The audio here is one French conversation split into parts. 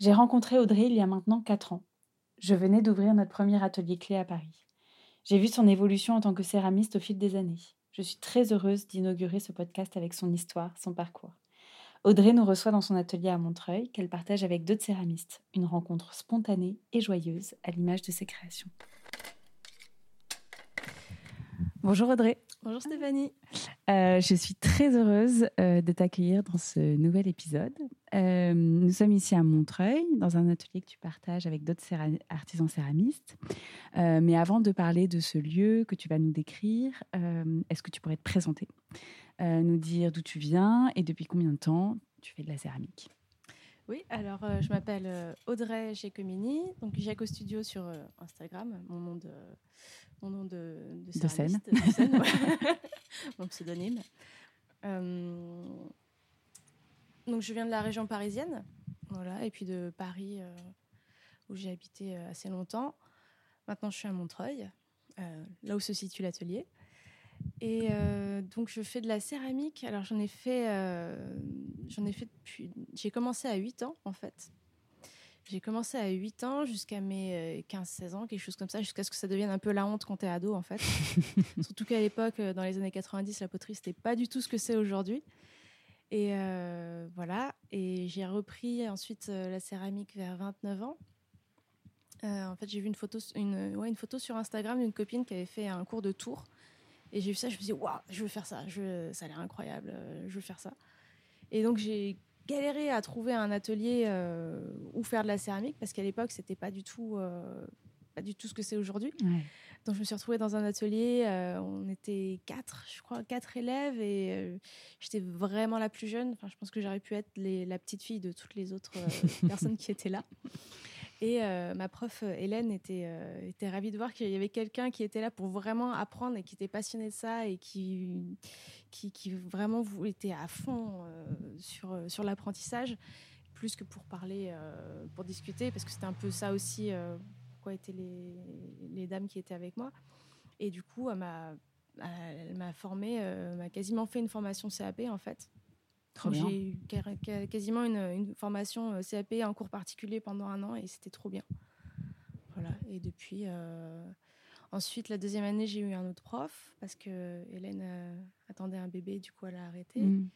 J'ai rencontré Audrey il y a maintenant 4 ans. Je venais d'ouvrir notre premier atelier clé à Paris. J'ai vu son évolution en tant que céramiste au fil des années. Je suis très heureuse d'inaugurer ce podcast avec son histoire, son parcours. Audrey nous reçoit dans son atelier à Montreuil, qu'elle partage avec d'autres céramistes. Une rencontre spontanée et joyeuse à l'image de ses créations. Bonjour Audrey. Bonjour Stéphanie. Euh, je suis très heureuse euh, de t'accueillir dans ce nouvel épisode. Euh, nous sommes ici à Montreuil, dans un atelier que tu partages avec d'autres artisans céramistes. mais avant de parler de ce lieu que tu vas nous décrire, est-ce que tu pourrais te présenter, nous dire d'où tu viens et depuis combien de temps tu fais de la céramique? Oui, alors je m'appelle Audrey Giacomini, donc Giaco Studio sur Instagram, mon nom de, mon nom de, de, scène. mon pseudonyme. Euh, donc je viens de la région parisienne, voilà, et puis de Paris euh, où j'ai habité euh, assez longtemps. Maintenant je suis à Montreuil, là où se situe l'atelier. Et donc je fais de la céramique. Alors j'en ai fait, j'en ai fait depuis. J'ai commencé à 8 ans en fait. J'ai commencé à 8 ans jusqu'à mes 15-16 euh, ans, quelque chose comme ça, jusqu'à ce que ça devienne un peu la honte quand t'es ado, en fait. Surtout qu'à l'époque, euh, dans les années 90, la poterie, c'était pas du tout ce que c'est aujourd'hui. Et euh, voilà. Et j'ai repris ensuite la céramique vers 29 ans. en fait, j'ai vu une photo, une, ouais, une photo sur Instagram d'une copine qui avait fait un cours de tour. Et j'ai vu ça, je me suis dit, waouh, je veux faire ça, ça a l'air incroyable, je veux faire ça. Et donc, j'ai galéré à trouver un atelier euh, où faire de la céramique parce qu'à l'époque c'était pas du tout euh, pas du tout ce que c'est aujourd'hui. Donc je me suis retrouvée dans un atelier, euh, on était quatre, je crois quatre élèves et j'étais vraiment la plus jeune. Enfin je pense que j'aurais pu être la petite fille de toutes les autres personnes qui étaient là. Et ma prof Hélène était, était ravie de voir qu'il y avait quelqu'un qui était là pour vraiment apprendre et qui était passionné de ça et qui, qui, qui vraiment était à fond euh, sur, euh, sur l'apprentissage, plus que pour parler, euh, pour discuter, parce que c'était un peu ça aussi, quoi étaient les, les, dames qui étaient avec moi. Et du coup, elle m'a, elle m'a formée, m'a quasiment fait une formation CAP en fait. J'ai eu quasiment une, une, formation CAP en cours particulier pendant un an et c'était trop bien. Voilà. Et depuis, Ensuite, la deuxième année, j'ai eu un autre prof parce que Hélène euh, attendait un bébé, du coup, elle a arrêté. Mm.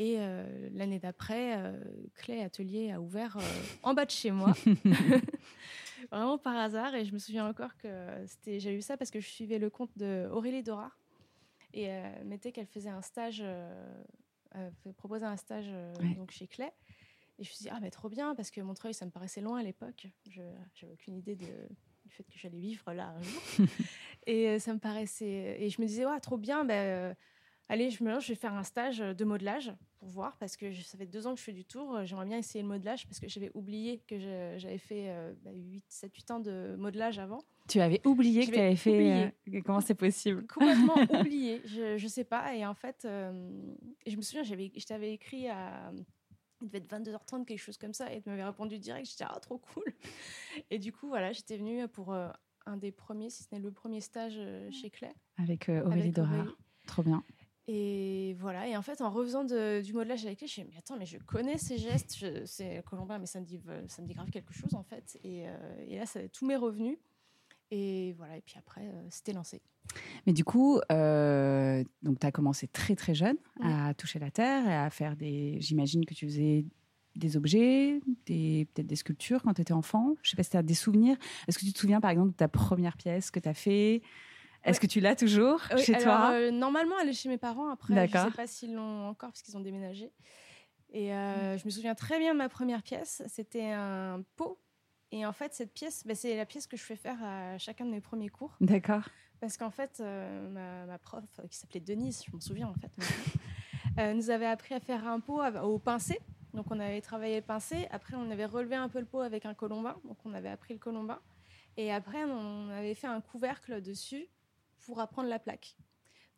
Et euh, l'année d'après, euh, Clé Atelier a ouvert en bas de chez moi, vraiment par hasard. Et je me souviens encore que c'était, j'ai eu ça parce que je suivais le compte de Aurélie Dora et elle mettait qu'elle faisait un stage, proposait un stage donc chez Clé. Et je me suis dit, ah, mais trop bien, parce que Montreuil, ça me paraissait loin à l'époque. Je n'avais aucune idée de, du fait que j'allais vivre là un jour. et euh, ça me paraissait. Et je me disais, ouais, trop bien, euh, allez, je me lance, je vais faire un stage de modelage pour voir, parce que ça fait deux ans que je fais du tour. J'aimerais bien essayer le modelage, parce que j'avais oublié que j'avais fait 7-8 bah, ans de modelage avant. Tu avais oublié que tu avais fait. Euh, comment c'est possible? Complètement oublié. Je ne sais pas. Et en fait, je me souviens, je t'avais écrit à il devait être 22h30, quelque chose comme ça, et tu m'avais répondu direct. J'étais, ah, trop cool. Et du coup, voilà, j'étais venue pour euh, un des premiers, si ce n'est le premier stage euh, chez Clay. Avec euh, Aurélie Dora. Trop bien. Et voilà, et en fait, en refaisant du modelage avec Clay, je me suis dit, mais attends, mais je connais ces gestes, c'est colombien, mais ça me, dit, ça me dit grave quelque chose, en fait. Et, et là, ça, tout m'est revenu. Et voilà, et puis après, euh, c'était lancé. Mais du coup, euh, donc tu as commencé très très jeune à toucher la terre et à faire des. J'imagine que tu faisais des objets, des, peut-être des sculptures quand tu étais enfant. Je sais pas si tu as des souvenirs. Est-ce que tu te souviens par exemple de ta première pièce que tu as fait? Est-ce que tu l'as toujours chez toi? euh, Normalement, elle est chez mes parents. Après, je ne sais pas s'ils l'ont encore parce qu'ils ont déménagé. Et je me souviens très bien de ma première pièce. C'était un pot et en fait, cette pièce, bah, c'est la pièce que je fais faire à chacun de mes premiers cours. D'accord. Parce qu'en fait, euh, ma, prof, euh, qui s'appelait Denise, je m'en souviens en fait, euh, nous avait appris à faire un pot au pincé. Donc on avait travaillé le pincé. Après, on avait relevé un peu le pot avec un colombin. Donc on avait appris le colombin. Et après, on avait fait un couvercle dessus pour apprendre la plaque.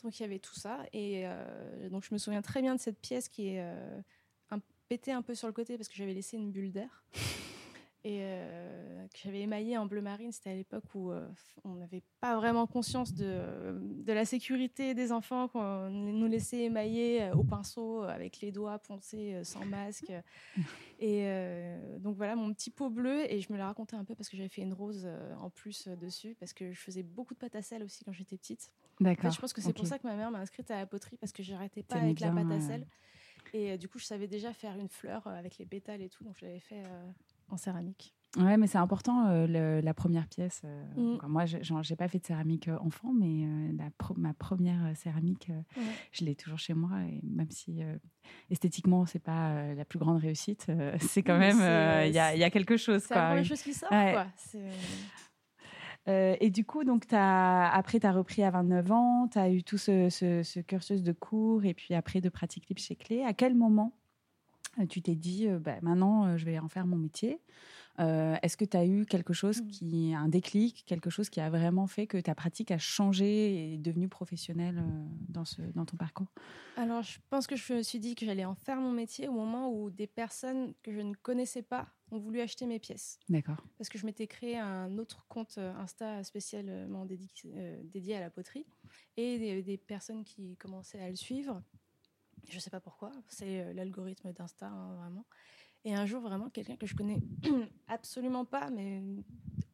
Donc il y avait tout ça. Et euh, donc je me souviens très bien de cette pièce qui est euh, un, pétée un peu sur le côté parce que j'avais laissé une bulle d'air et euh, que j'avais émaillé en bleu marine. C'était à l'époque où euh, on n'avait pas vraiment conscience de, de, la sécurité des enfants, qu'on nous laissait émailler euh, au pinceau avec les doigts poncés sans masque. Et donc voilà mon petit pot bleu et je me l'ai raconté un peu parce que j'avais fait une rose en plus dessus parce que je faisais beaucoup de pâte à sel aussi quand j'étais petite. D'accord. je pense que c'est pour ça que ma mère m'a inscrite à la poterie parce que j'arrêtais pas avec la pâte à sel. Et du coup, je savais déjà faire une fleur avec les pétales et tout, donc je l'avais fait en céramique. Ouais, mais c'est important euh, la première pièce. Euh, mm. Moi, j'ai pas fait de céramique euh, enfant, mais la ma première céramique, je l'ai toujours chez moi. Et même si esthétiquement, c'est pas la plus grande réussite, c'est quand même il y, a quelque chose. C'est la première chose qui sort. Quoi. et du coup, donc, as, après, tu as repris à 29 ans, tu as eu tout ce, ce, cursus de cours et puis après de pratique libre chez Clé. À quel moment tu t'es dit, bah, maintenant, je vais en faire mon métier euh, est-ce que tu as eu quelque chose mmh. qui, un déclic, quelque chose qui a vraiment fait que ta pratique a changé et est devenue professionnelle euh, dans, ce, dans ton parcours? Alors, je pense que je me suis dit que j'allais en faire mon métier au moment où des personnes que je ne connaissais pas ont voulu acheter mes pièces. D'accord. Parce que je m'étais créé un autre compte euh, Insta spécialement dédié, à la poterie et des, personnes qui commençaient à le suivre. Je ne sais pas pourquoi, c'est l'algorithme d'Insta, hein, vraiment. Et un jour, vraiment, quelqu'un que je connais absolument pas, mais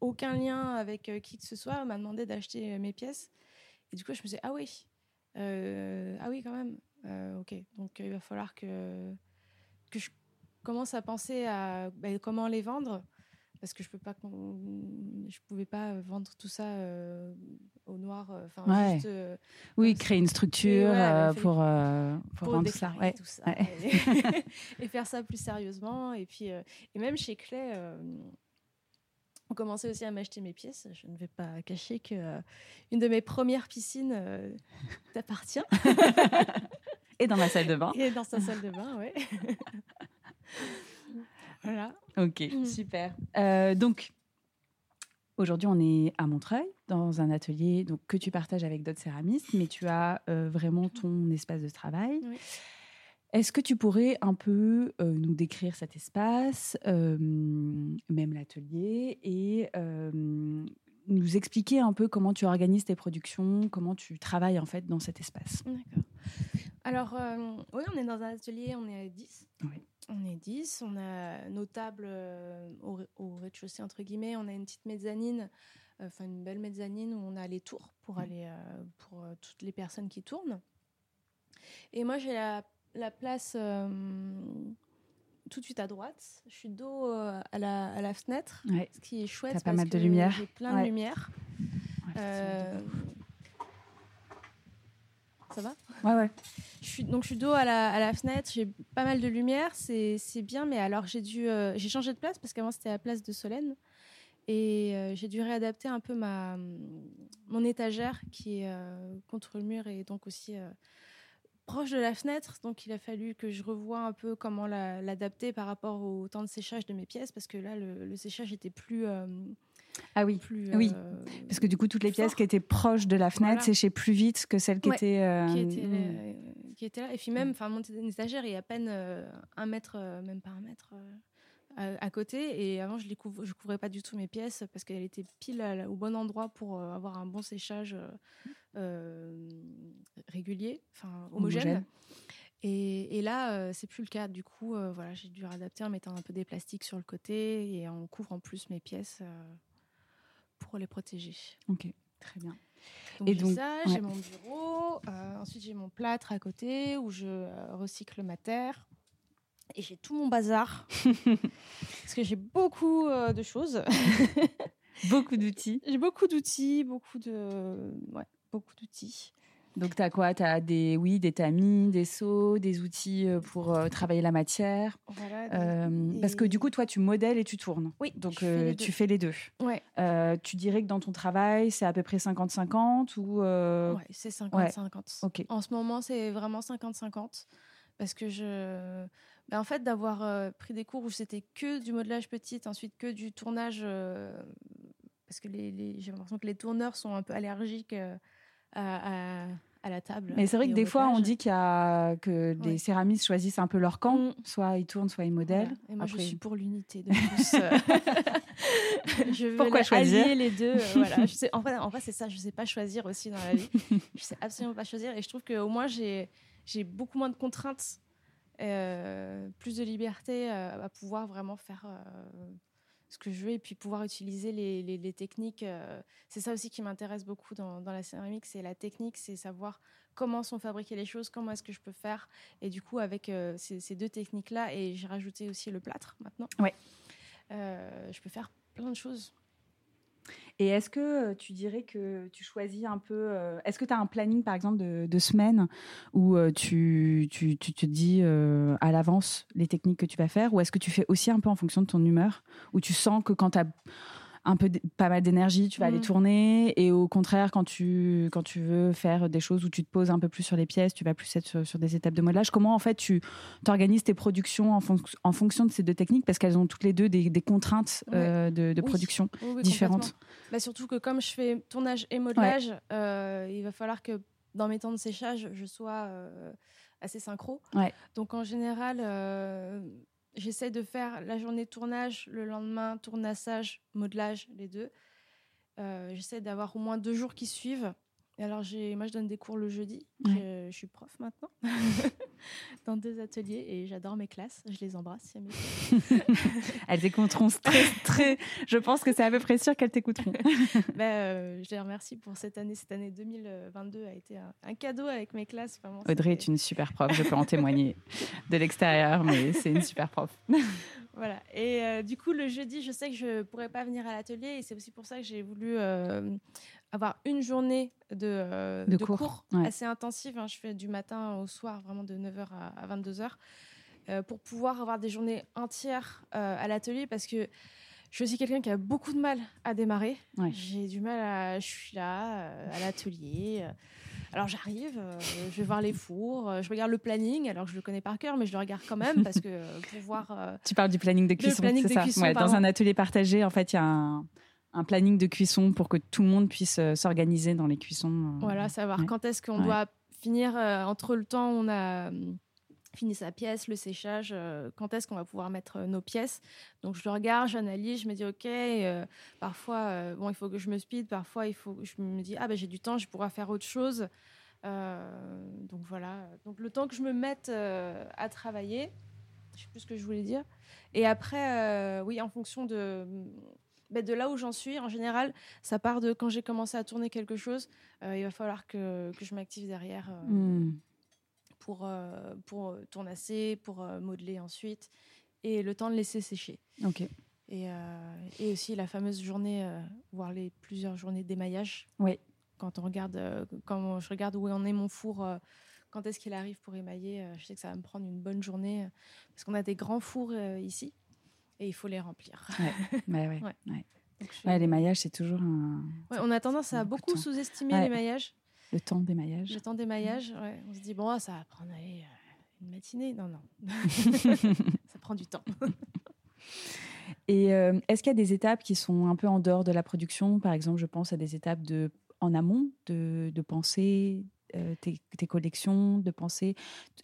aucun lien avec euh, qui que ce soit, m'a demandé d'acheter euh, mes pièces. Et du coup, je me disais, ah oui, euh, ah oui, quand même. ok, donc il va falloir que, que je commence à penser à bah, comment les vendre parce que je peux pas je pouvais pas vendre tout ça au noir enfin juste, oui créer une structure pour, pour, vendre ça, tout ça et, faire ça plus sérieusement et puis et même chez Clay on commençait aussi à m'acheter mes pièces. Je ne vais pas cacher que une de mes premières piscines t'appartient. Et dans ma salle de bain. Et dans sa salle de bain ouais voilà. Ok, mm. super. Euh, donc, aujourd'hui, on est à Montreuil, dans un atelier donc, que tu partages avec d'autres céramistes, mais tu as euh, vraiment ton espace de travail. Est-ce que tu pourrais un peu euh, nous décrire cet espace, même l'atelier, et nous expliquer un peu comment tu organises tes productions, comment tu travailles en fait dans cet espace? D'accord. Alors, oui, on est dans un atelier, on est à 10. Oui. On est 10, on a nos tables euh, au, rez-de-chaussée, entre guillemets, on a une petite mezzanine, euh, enfin une belle mezzanine où on a les tours pour mmh. aller euh, pour toutes les personnes qui tournent. Et moi, j'ai la, place tout de suite à droite. Je suis dos à la, fenêtre, ce qui est chouette. T'as pas mal de lumière. J'ai plein de lumière. Ça va Ouais, ouais. Je suis, donc, je suis dos à la, à la fenêtre, j'ai pas mal de lumière, c'est bien, mais alors j'ai dû. Euh, j'ai changé de place parce qu'avant c'était la place de Solène. Et euh, j'ai dû réadapter un peu ma, mon étagère qui est euh, contre le mur et donc aussi proche de la fenêtre. Donc il a fallu que je revoie un peu comment l'adapter par rapport au temps de séchage de mes pièces parce que là le, le séchage était plus ah oui, plus, oui. Euh, parce que du coup, toutes les pièces qui étaient proches de la fenêtre séchaient plus vite que celles qui étaient. Euh, mm. Qui, étaient là. Et puis même, enfin, mon étagère est à peine euh, un mètre, même pas un mètre. À, côté et avant je ne je couvrais pas du tout mes pièces parce qu'elles étaient pile au bon endroit pour avoir un bon séchage régulier, enfin homogène. Et, et, là, c'est plus le cas. Du coup, voilà, j'ai dû adapter en mettant un peu des plastiques sur le côté et on couvre en plus mes pièces pour les protéger. Ok, très bien. Donc, et donc, ça, j'ai mon bureau. Euh, ensuite, j'ai mon plâtre à côté où je euh, recycle ma terre. Et j'ai tout mon bazar. parce que j'ai beaucoup euh, de choses. beaucoup d'outils. J'ai beaucoup d'outils, beaucoup de. Ouais, beaucoup d'outils. Donc, tu as quoi? Tu as des, oui, des tamis, des seaux, des outils euh, pour euh, travailler la matière. Euh, parce que du coup, toi, tu modèles et tu tournes. Oui. Donc, tu fais les deux. Ouais. tu dirais que dans ton travail, c'est à peu près 50-50 ou Ouais, c'est 50-50. Ok. En ce moment, c'est vraiment 50-50. parce que je, ben, en fait, d'avoir pris des cours où c'était que du modelage petit, ensuite que du tournage, parce que les, j'ai l'impression que les tourneurs sont un peu allergiques à, à la table. Mais c'est vrai que des fois, on dit qu'il y a que les céramistes choisissent un peu leur camp, mm. soit ils tournent, soit ils modèlent. Et moi, je suis pour l'unité de tous. Euh. je veux Pourquoi choisir les deux. Euh, voilà. je sais, en vrai, en c'est ça. Je sais pas choisir aussi dans la vie. je sais absolument pas choisir. Et je trouve qu'au moins, j'ai j'ai beaucoup moins de contraintes, euh, plus de liberté à pouvoir vraiment faire ce que je veux et puis pouvoir utiliser les, les, techniques. Euh, c'est ça aussi qui m'intéresse beaucoup dans, dans, la céramique, c'est la technique, c'est savoir comment sont fabriquées les choses, comment est-ce que je peux faire. Et du coup, avec euh, ces, ces, deux techniques-là, et j'ai rajouté aussi le plâtre maintenant, ouais. Euh, je peux faire plein de choses. Et est-ce que euh, tu dirais que tu choisis un peu. Euh, est-ce que tu as un planning, par exemple, de, semaine où euh, tu, tu, tu, te dis à l'avance les techniques que tu vas faire Ou est-ce que tu fais aussi un peu en fonction de ton humeur Où tu sens que quand tu as un peu pas mal d'énergie, tu vas aller mm. tourner. Et au contraire, quand tu, quand tu veux faire des choses où tu te poses un peu plus sur les pièces, tu vas plus être sur, des étapes de modelage. Comment en fait tu organises tes productions en, en, fonction de ces deux techniques? Parce qu'elles ont toutes les deux des, contraintes euh, de, production différentes. Bah, surtout que comme je fais tournage et modelage, euh, il va falloir que dans mes temps de séchage, je sois euh, assez synchro. Donc en général J'essaie de faire la journée tournage, le lendemain tournassage, modelage, les deux. Euh, J'essaie d'avoir au moins deux jours qui suivent alors, moi, je donne des cours le jeudi. Je, suis prof maintenant dans deux ateliers et j'adore mes classes. Je les embrasse. elles t'écouteront très, très. Je pense que c'est à peu près sûr qu'elles t'écouteront. ben, euh, je les remercie pour cette année. Cette année 2022 a été un, cadeau avec mes classes. Audrey est une super prof. Je peux en témoigner de l'extérieur, mais c'est une super prof. Voilà. Et euh, du coup, le jeudi, je sais que je pourrais pas venir à l'atelier et c'est aussi pour ça que j'ai voulu euh, avoir une journée de, euh, de, cours, assez intensive. Hein. Je fais du matin au soir, vraiment de 9h à, 22h, euh, pour pouvoir avoir des journées entières euh, à l'atelier parce que je suis aussi quelqu'un qui a beaucoup de mal à démarrer. J'ai du mal à. Je suis là, à l'atelier. Alors j'arrive, je vais voir les fours, je regarde le planning, alors que je le connais par cœur, mais je le regarde quand même parce que pour voir. tu parles du planning de cuisson, c'est ça? Dans un atelier partagé, en fait, il y a un un planning de cuisson pour que tout le monde puisse euh, s'organiser dans les cuissons. Euh, voilà, savoir quand est-ce qu'on doit finir euh, entre le temps où on a fini sa pièce, le séchage, quand est-ce qu'on va pouvoir mettre nos pièces. Donc je le regarde, j'analyse, je me dis ok, parfois bon il faut que je me speed, parfois il faut je me dis ah ben j'ai du temps, je pourrais faire autre chose. donc voilà, donc le temps que je me mette à travailler, je sais plus ce que je voulais dire. Et après oui en fonction de ben, de là où j'en suis, en général, ça part de quand j'ai commencé à tourner quelque chose. Euh, il va falloir que, que je m'active derrière euh, hmm. pour, euh, pour tournasser, pour modeler ensuite, et le temps de laisser sécher. Ok. Et, et aussi la fameuse journée, voire les plusieurs journées d'émaillage. Oui. Quand on regarde, quand je regarde où en est mon four quand est-ce qu'il arrive pour émailler. je sais que ça va me prendre une bonne journée parce qu'on a des grands fours ici et il faut les remplir. Ouais, ouais, ouais. l'émaillage, c'est toujours un. on a tendance à beaucoup sous-estimer l'émaillage. Le temps d'émaillage. Le temps d'émaillage, ouais. On se dit, bon, ça va prendre allez, euh, une matinée. Non, non. ça prend du temps. Et euh, est-ce qu'il y a des étapes qui sont un peu en dehors de la production? Par exemple, je pense à des étapes de, en amont, de, de penser, euh, tes, collections de pensées?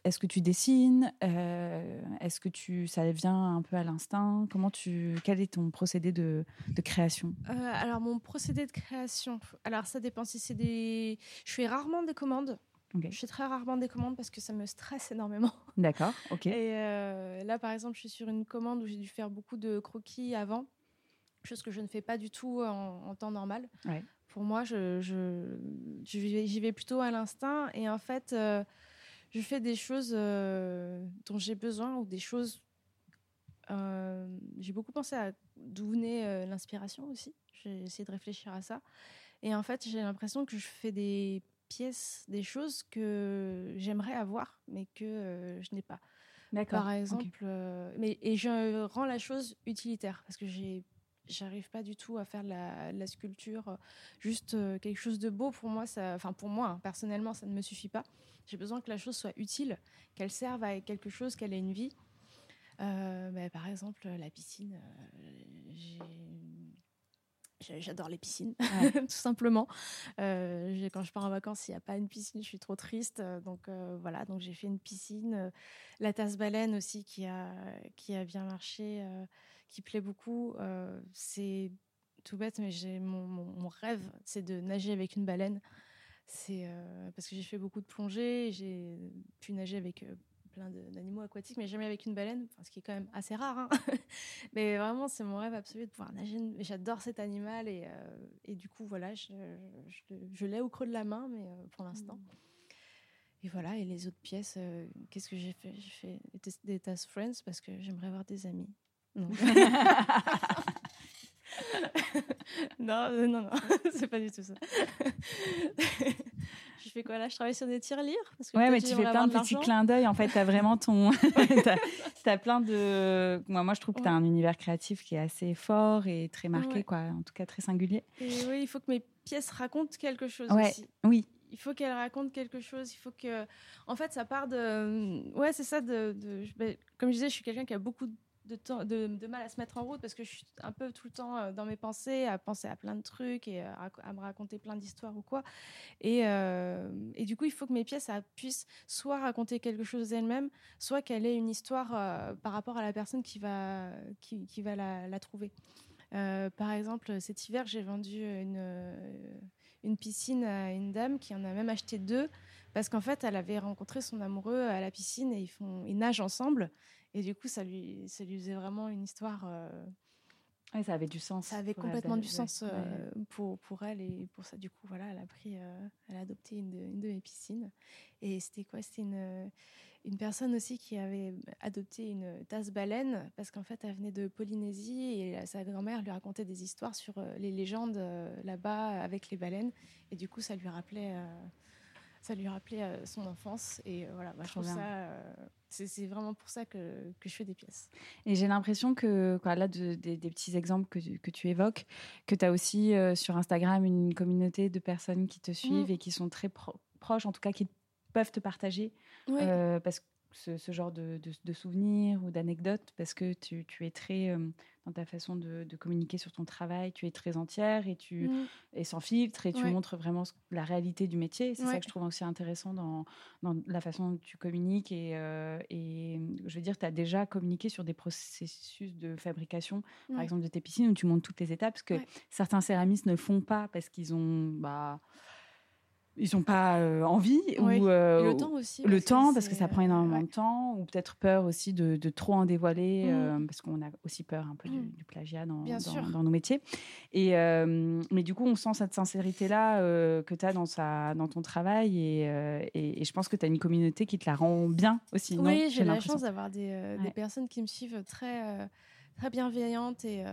Est-ce que tu dessines? Euh, Est-ce que tu, ça vient un peu à l'instinct? Comment tu, quel est ton procédé de, de création? Euh, Alors mon procédé de création, alors ça dépend si c'est des, je fais rarement des commandes. Je fais très rarement des commandes parce que ça me stresse énormément. D'accord, ok. Et là, par exemple, je suis sur une commande où j'ai dû faire beaucoup de croquis avant, chose que je ne fais pas du tout en, en temps normal. Ouais pour moi, je, j'y vais plutôt à l'instinct. Et en fait, euh, je fais des choses euh, dont j'ai besoin ou des choses. Euh, j'ai beaucoup pensé à d'où venait l'inspiration aussi. J'ai essayé de réfléchir à ça. Et en fait, j'ai l'impression que je fais des pièces, des choses que j'aimerais avoir, mais que je n'ai pas. D'accord. Par exemple, mais, et je rends la chose utilitaire parce que j'ai j'arrive pas du tout à faire de la, sculpture juste quelque chose de beau pour moi ça enfin pour moi hein, personnellement ça ne me suffit pas j'ai besoin que la chose soit utile qu'elle serve à quelque chose qu'elle ait une vie bah, par exemple la piscine j'ai J'adore les piscines, tout simplement. Euh, quand je pars en vacances, il n'y a pas une piscine, je suis trop triste. Donc euh, voilà, donc j'ai fait une piscine. La tasse baleine aussi qui a, qui a bien marché, euh, qui plaît beaucoup. c'est tout bête, mais j'ai mon, mon, rêve, c'est de nager avec une baleine. C'est parce que j'ai fait beaucoup de plongées, j'ai pu nager avec plein d'animaux aquatiques, mais jamais avec une baleine, ce qui est quand même assez rare. Hein. mais vraiment, c'est mon rêve absolu de pouvoir nager. J'adore cet animal et, euh, et, du coup, voilà, je, je, l'ai au creux de la main, mais euh, pour l'instant. Mm. Et voilà, et les autres pièces, euh, qu'est-ce que j'ai fait? J'ai fait des Task Friends parce que j'aimerais avoir des amis. Non. non, non, non, c'est pas du tout ça. je fais quoi là? Je travaille sur des tirelires? Parce Ouais, mais tu fais plein de petits clins d'œil. En fait, tu as vraiment ton. tu as, plein de. Moi, moi je trouve que tu as un univers créatif qui est assez fort et très marqué, quoi. En tout cas, très singulier. Et oui, il faut que mes pièces racontent quelque chose ouais. aussi. Oui. Il faut qu'elles racontent quelque chose. Il faut que. En fait, ça part de. Ouais, c'est ça. De, de... Ben, comme je disais, je suis quelqu'un qui a beaucoup de de, mal à se mettre en route parce que je suis un peu tout le temps euh, dans mes pensées, à penser à plein de trucs et euh, à, me raconter plein d'histoires ou quoi. Et, euh, et, du coup, il faut que mes pièces puissent soit raconter quelque chose d'elles-mêmes, soit qu'elle ait une histoire par rapport à la personne qui va, qui, va la, la trouver. par exemple, cet hiver, j'ai vendu une, une piscine à une dame qui en a même acheté deux parce qu'en fait, elle avait rencontré son amoureux à la piscine et ils, font, ils nagent ensemble. Et du coup, ça lui, ça lui faisait vraiment une histoire. Euh, ça avait du sens. Ça avait complètement du sens euh, pour, pour elle. Et pour ça, du coup, voilà, elle a pris, euh, elle a adopté une de, une de mes piscines. Et c'était quoi? C'était une, une personne aussi qui avait adopté une tasse baleine parce qu'en fait, elle venait de Polynésie et sa grand-mère lui racontait des histoires sur les légendes là-bas avec les baleines. Et du coup, ça lui rappelait ça lui rappelait son enfance. Et voilà, bah, je trouve ça. Euh, c'est vraiment pour ça que, que, je fais des pièces. Et j'ai l'impression que, quoi, là, de, des petits exemples que, que tu évoques, que tu as aussi sur Instagram une communauté de personnes qui te suivent mmh. et qui sont très proches, en tout cas, qui peuvent te partager. parce que ce, genre de, de, souvenirs ou d'anecdotes parce que tu, tu es très euh, dans ta façon de, communiquer sur ton travail, tu es très entière et tu mmh. es sans filtre et tu montres vraiment la réalité du métier. C'est ça que je trouve aussi intéressant dans, dans la façon dont tu communiques et, euh, et je veux dire, tu as déjà communiqué sur des processus de fabrication, par exemple de tes piscines où tu montres toutes les étapes, parce que certains céramistes ne font pas parce qu'ils ont... Bah, ils n'ont pas euh, envie ou euh, le temps aussi le temps parce que ça prend énormément de temps ou peut-être peur aussi de, de trop en dévoiler mm. euh, parce qu'on a aussi peur un peu du, mm. plagiat dans, dans, dans, nos métiers. Et mais du coup on sent cette sincérité là que tu as dans sa dans ton travail et, et, je pense que tu as une communauté qui te la rend bien aussi oui j'ai la chance d'avoir des, des, personnes qui me suivent très très bienveillantes et,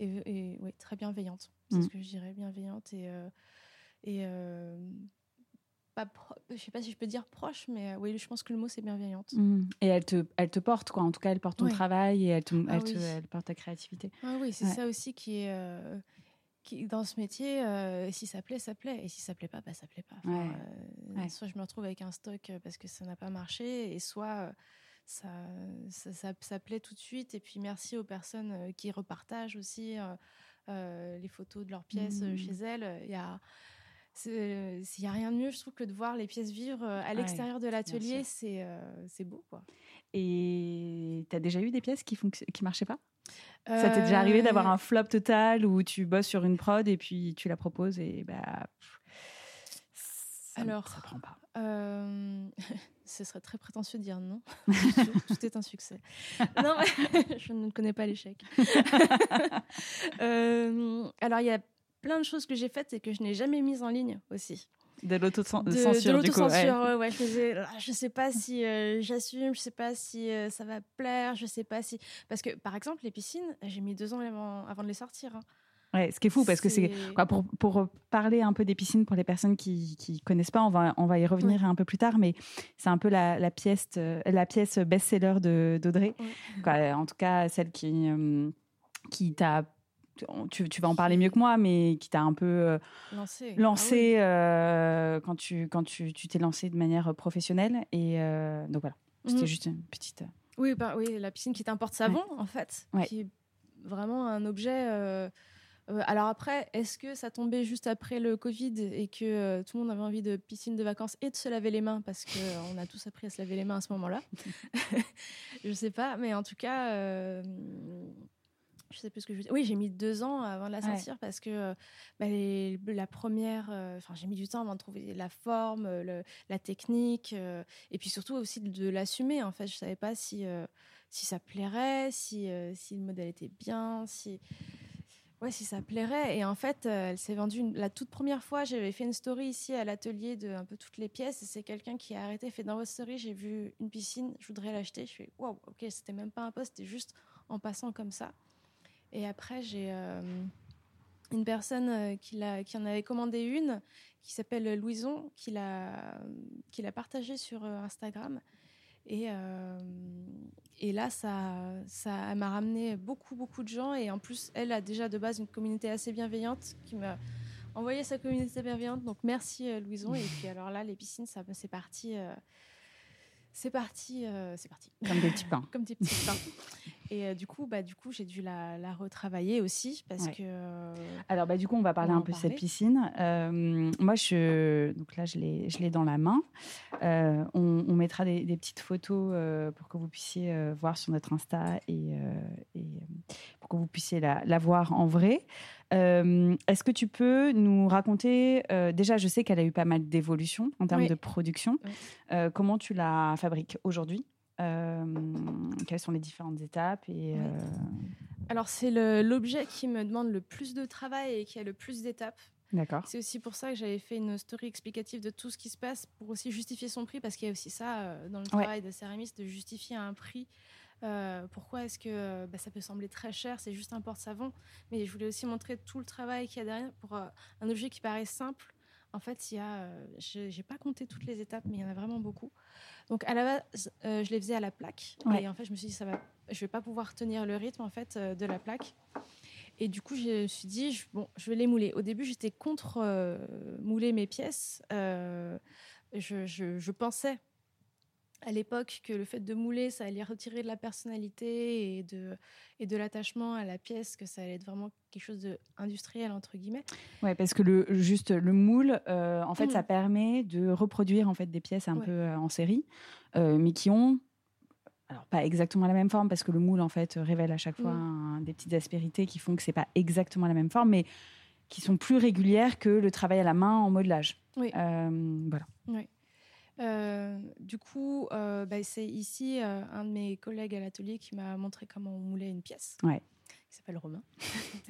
et, oui très bienveillantes. C'est mm. ce que je dirais bienveillantes et et euh, pas je sais pas si je peux dire proche, mais euh, oui, je pense que le mot c'est bienveillante. Mmh. Et elle te, elle te porte quoi. En tout cas, elle porte ton travail et elle, te, ah elle, elle, porte ta créativité. Ah oui, c'est ça aussi qui est. Euh, qui, dans ce métier, si ça plaît, ça plaît. Et si ça plaît pas, bah, ça plaît pas. soit je me retrouve avec un stock parce que ça n'a pas marché, et soit ça ça, ça, plaît tout de suite. Et puis merci aux personnes qui repartagent aussi les photos de leurs pièces mmh. chez elles. Il y a il n'y a rien de mieux, je trouve, que de voir les pièces vivre euh, à l'extérieur de l'atelier. C'est euh, beau, quoi. Et tu as déjà eu des pièces qui ne qui marchaient pas? Ça t'est déjà arrivé d'avoir euh, un flop total où tu bosses sur une prod et puis tu la proposes et bah. Ça, Alors, ça prend pas. ce serait très prétentieux de dire non. tout, est un succès. non, je ne connais pas l'échec. alors, il y a plein de choses que j'ai faites et que je n'ai jamais mises en ligne aussi. De l'autocensure, du coup. Ouais. je, faisais, je sais pas si euh, j'assume, je sais pas si euh, ça va plaire, je sais pas si. Parce que, par exemple, les piscines, j'ai mis deux ans avant, de les sortir. Hein. Ouais, ce qui est fou parce que c'est pour, pour parler un peu des piscines pour les personnes qui qui connaissent pas, on va on va y revenir un peu plus tard, mais c'est un peu la, la pièce la pièce best-seller de d'Audrey, en tout cas celle qui qui t'a tu, tu, vas en parler mieux que moi, mais qui t'a un peu lancé, lancé ah quand tu quand tu t'es lancé de manière professionnelle. Et donc voilà, c'était mhm. juste une petite. Oui, bah, oui, la piscine qui t'importe savon, en fait, qui est vraiment un objet euh, alors après, est-ce que ça tombait juste après le Covid et que euh, tout le monde avait envie de piscine de vacances et de se laver les mains parce qu'on euh, a tous appris à se laver les mains à ce moment-là? Je sais pas, mais en tout cas, je sais plus ce que je veux dire. Oui, j'ai mis deux ans avant de la sortir parce que bah, la première, enfin j'ai mis du temps avant de trouver la forme, la technique et puis surtout aussi de, l'assumer. En fait, je savais pas si si ça plairait, si si le modèle était bien, si Ouais, si ça plairait. Et en fait, euh, elle s'est vendue la toute première fois. J'avais fait une story ici à l'atelier de un peu toutes les pièces. Et c'est quelqu'un qui a arrêté, fait dans votre story, j'ai vu une piscine, je voudrais l'acheter. Je fais wow, ok, c'était même pas un poste, c'était juste en passant comme ça. Et après, j'ai euh, une personne euh, qui, qui en avait commandé une, qui s'appelle Louison, qui l'a partagée sur Instagram. Et, euh, et là, ça, ça m'a ramené beaucoup, beaucoup de gens. Et en plus, elle a déjà de base une communauté assez bienveillante qui m'a envoyé sa communauté bienveillante. Donc merci euh, Louison. Et puis alors là, les piscines, ça, c'est parti. Euh, c'est parti, c'est parti. Comme des petits pains. Comme des petits pains. Et du coup, bah, du coup, j'ai dû la, la, retravailler aussi parce que. Alors, bah, du coup, on va parler un peu de cette piscine. moi, je, donc là, je l'ai, dans la main. Euh, on, mettra des, petites photos euh, pour que vous puissiez euh, voir sur notre Insta et, pour que vous puissiez la, voir en vrai. Est-ce que tu peux nous raconter, déjà je sais qu'elle a eu pas mal d'évolutions en termes de production, comment tu la fabriques aujourd'hui? Quelles sont les différentes étapes et, Alors c'est l'objet qui me demande le plus de travail et qui a le plus d'étapes c'est aussi pour ça que j'avais fait une story explicative de tout ce qui se passe pour aussi justifier son prix, parce qu'il y a aussi ça euh, dans le travail de céramiste, de justifier un prix. Euh, pourquoi est-ce que euh, bah, ça peut sembler très cher, c'est juste un porte-savon, mais je voulais aussi montrer tout le travail qu'il y a derrière pour un objet qui paraît simple. En fait, il y a, j'ai pas compté toutes les étapes, mais il y en a vraiment beaucoup. Donc à la base, je les faisais à la plaque, et en fait, je me suis dit ça va, je vais pas pouvoir tenir le rythme en fait de la plaque. Et du coup, je me suis dit, je, bon, je vais les mouler. Au début, j'étais contre euh, mouler mes pièces. Euh, je, je, pensais à l'époque que le fait de mouler, ça allait retirer de la personnalité et de, et de l'attachement à la pièce, que ça allait être vraiment quelque chose d'industriel, entre guillemets. Ouais, parce que le, juste le moule, euh, en fait, ça mmh. permet de reproduire en fait, des pièces un peu en série, mais qui ont alors pas exactement la même forme parce que le moule en fait révèle à chaque fois mm. des petites aspérités qui font que c'est pas exactement la même forme, mais qui sont plus régulières que le travail à la main en modelage. Oui. Euh, voilà. Oui. Euh, du coup, euh, bah, c'est ici un de mes collègues à l'atelier qui m'a montré comment on moulait une pièce. Ouais. Il s'appelle Romain.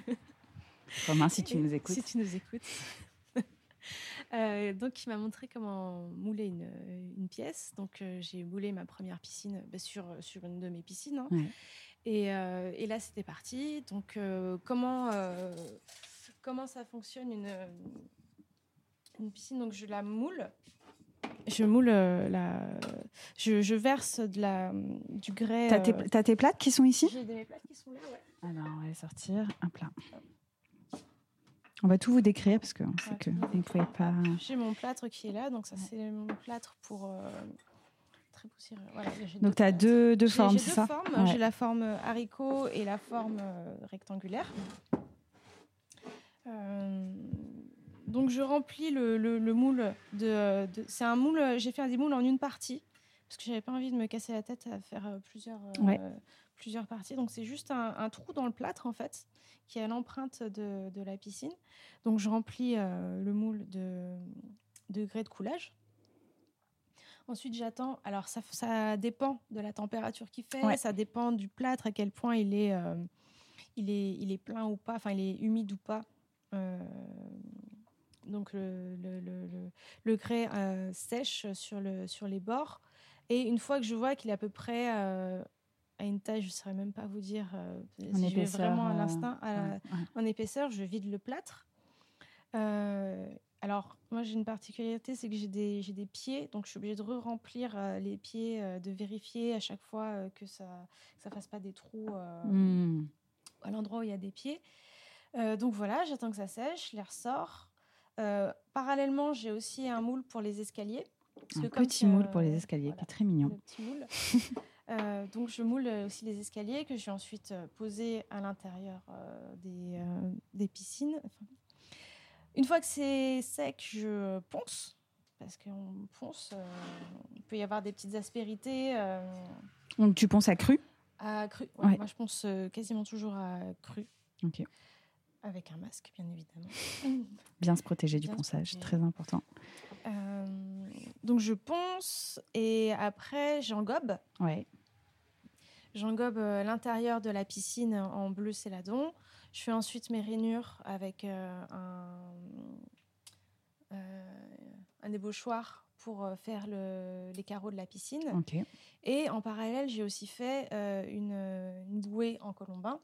Romain, si tu nous écoutes. Si tu nous écoutes. Euh, donc, il m'a montré comment mouler une, une pièce. Donc, euh, j'ai moulé ma première piscine bah, sur, sur une de mes piscines. Hein. Et, euh, et, là, c'était parti. Donc, comment, comment ça fonctionne une, une piscine? Donc, je la moule. Je moule la. Je, je, verse de la, du grès. T'as tes, tes plates qui sont ici? J'ai des plates qui sont là, ouais. Alors, on va les sortir. Un plat. On va tout vous décrire parce qu'on sait que vous ne pouvez pas. J'ai mon plâtre qui est là, donc ça c'est mon plâtre pour. Euh, très poussiéreux. donc tu as deux, deux formes, c'est ça? J'ai la forme haricot et la forme euh, rectangulaire. Euh, donc je remplis le, le, moule de. c'est un moule, j'ai fait des moules en une partie parce que j'avais pas envie de me casser la tête à faire plusieurs, plusieurs parties. Donc c'est juste un, trou dans le plâtre en fait, qui a l'empreinte de, de, la piscine. Donc je remplis euh, le moule de, degrés de coulage. Ensuite j'attends. Alors ça, ça, dépend de la température qu'il fait, ça dépend du plâtre, à quel point il est, euh, il est, il est plein ou pas, enfin il est humide ou pas. Euh, donc le, le, le, le grès sèche sur, le, sur les bords. Et une fois que je vois qu'il est à peu près à une taille, je ne saurais même pas vous dire, euh, si je vais vraiment à euh, l'instinct, en épaisseur, je vide le plâtre. Euh, alors, moi, j'ai une particularité, c'est que j'ai des, des, pieds, donc je suis obligée de re-remplir les pieds, de vérifier à chaque fois que ça ne fasse pas des trous hmm. à l'endroit où il y a des pieds. Euh, donc voilà, j'attends que ça sèche, je les ressors. Euh, parallèlement, j'ai aussi un moule pour les escaliers. Parce un petit moule pour les escaliers, qui est très mignon. Le petit moule. donc je moule aussi les escaliers que je vais ensuite poser à l'intérieur des, des, piscines. une fois que c'est sec, je ponce parce qu'on ponce, il peut y avoir des petites aspérités. Donc tu ponces à cru? À cru, ouais, moi je ponce quasiment toujours à cru. Ok. Avec un masque, bien évidemment. Bien se protéger du ponçage, très important. Euh, donc je ponce et après j'engobe. Ouais. J'engobe euh, l'intérieur de la piscine en bleu céladon. Je fais ensuite mes rainures avec euh, un, un ébauchoir pour faire le, les carreaux de la piscine. Ok. Et en parallèle, j'ai aussi fait une, une, bouée en colombin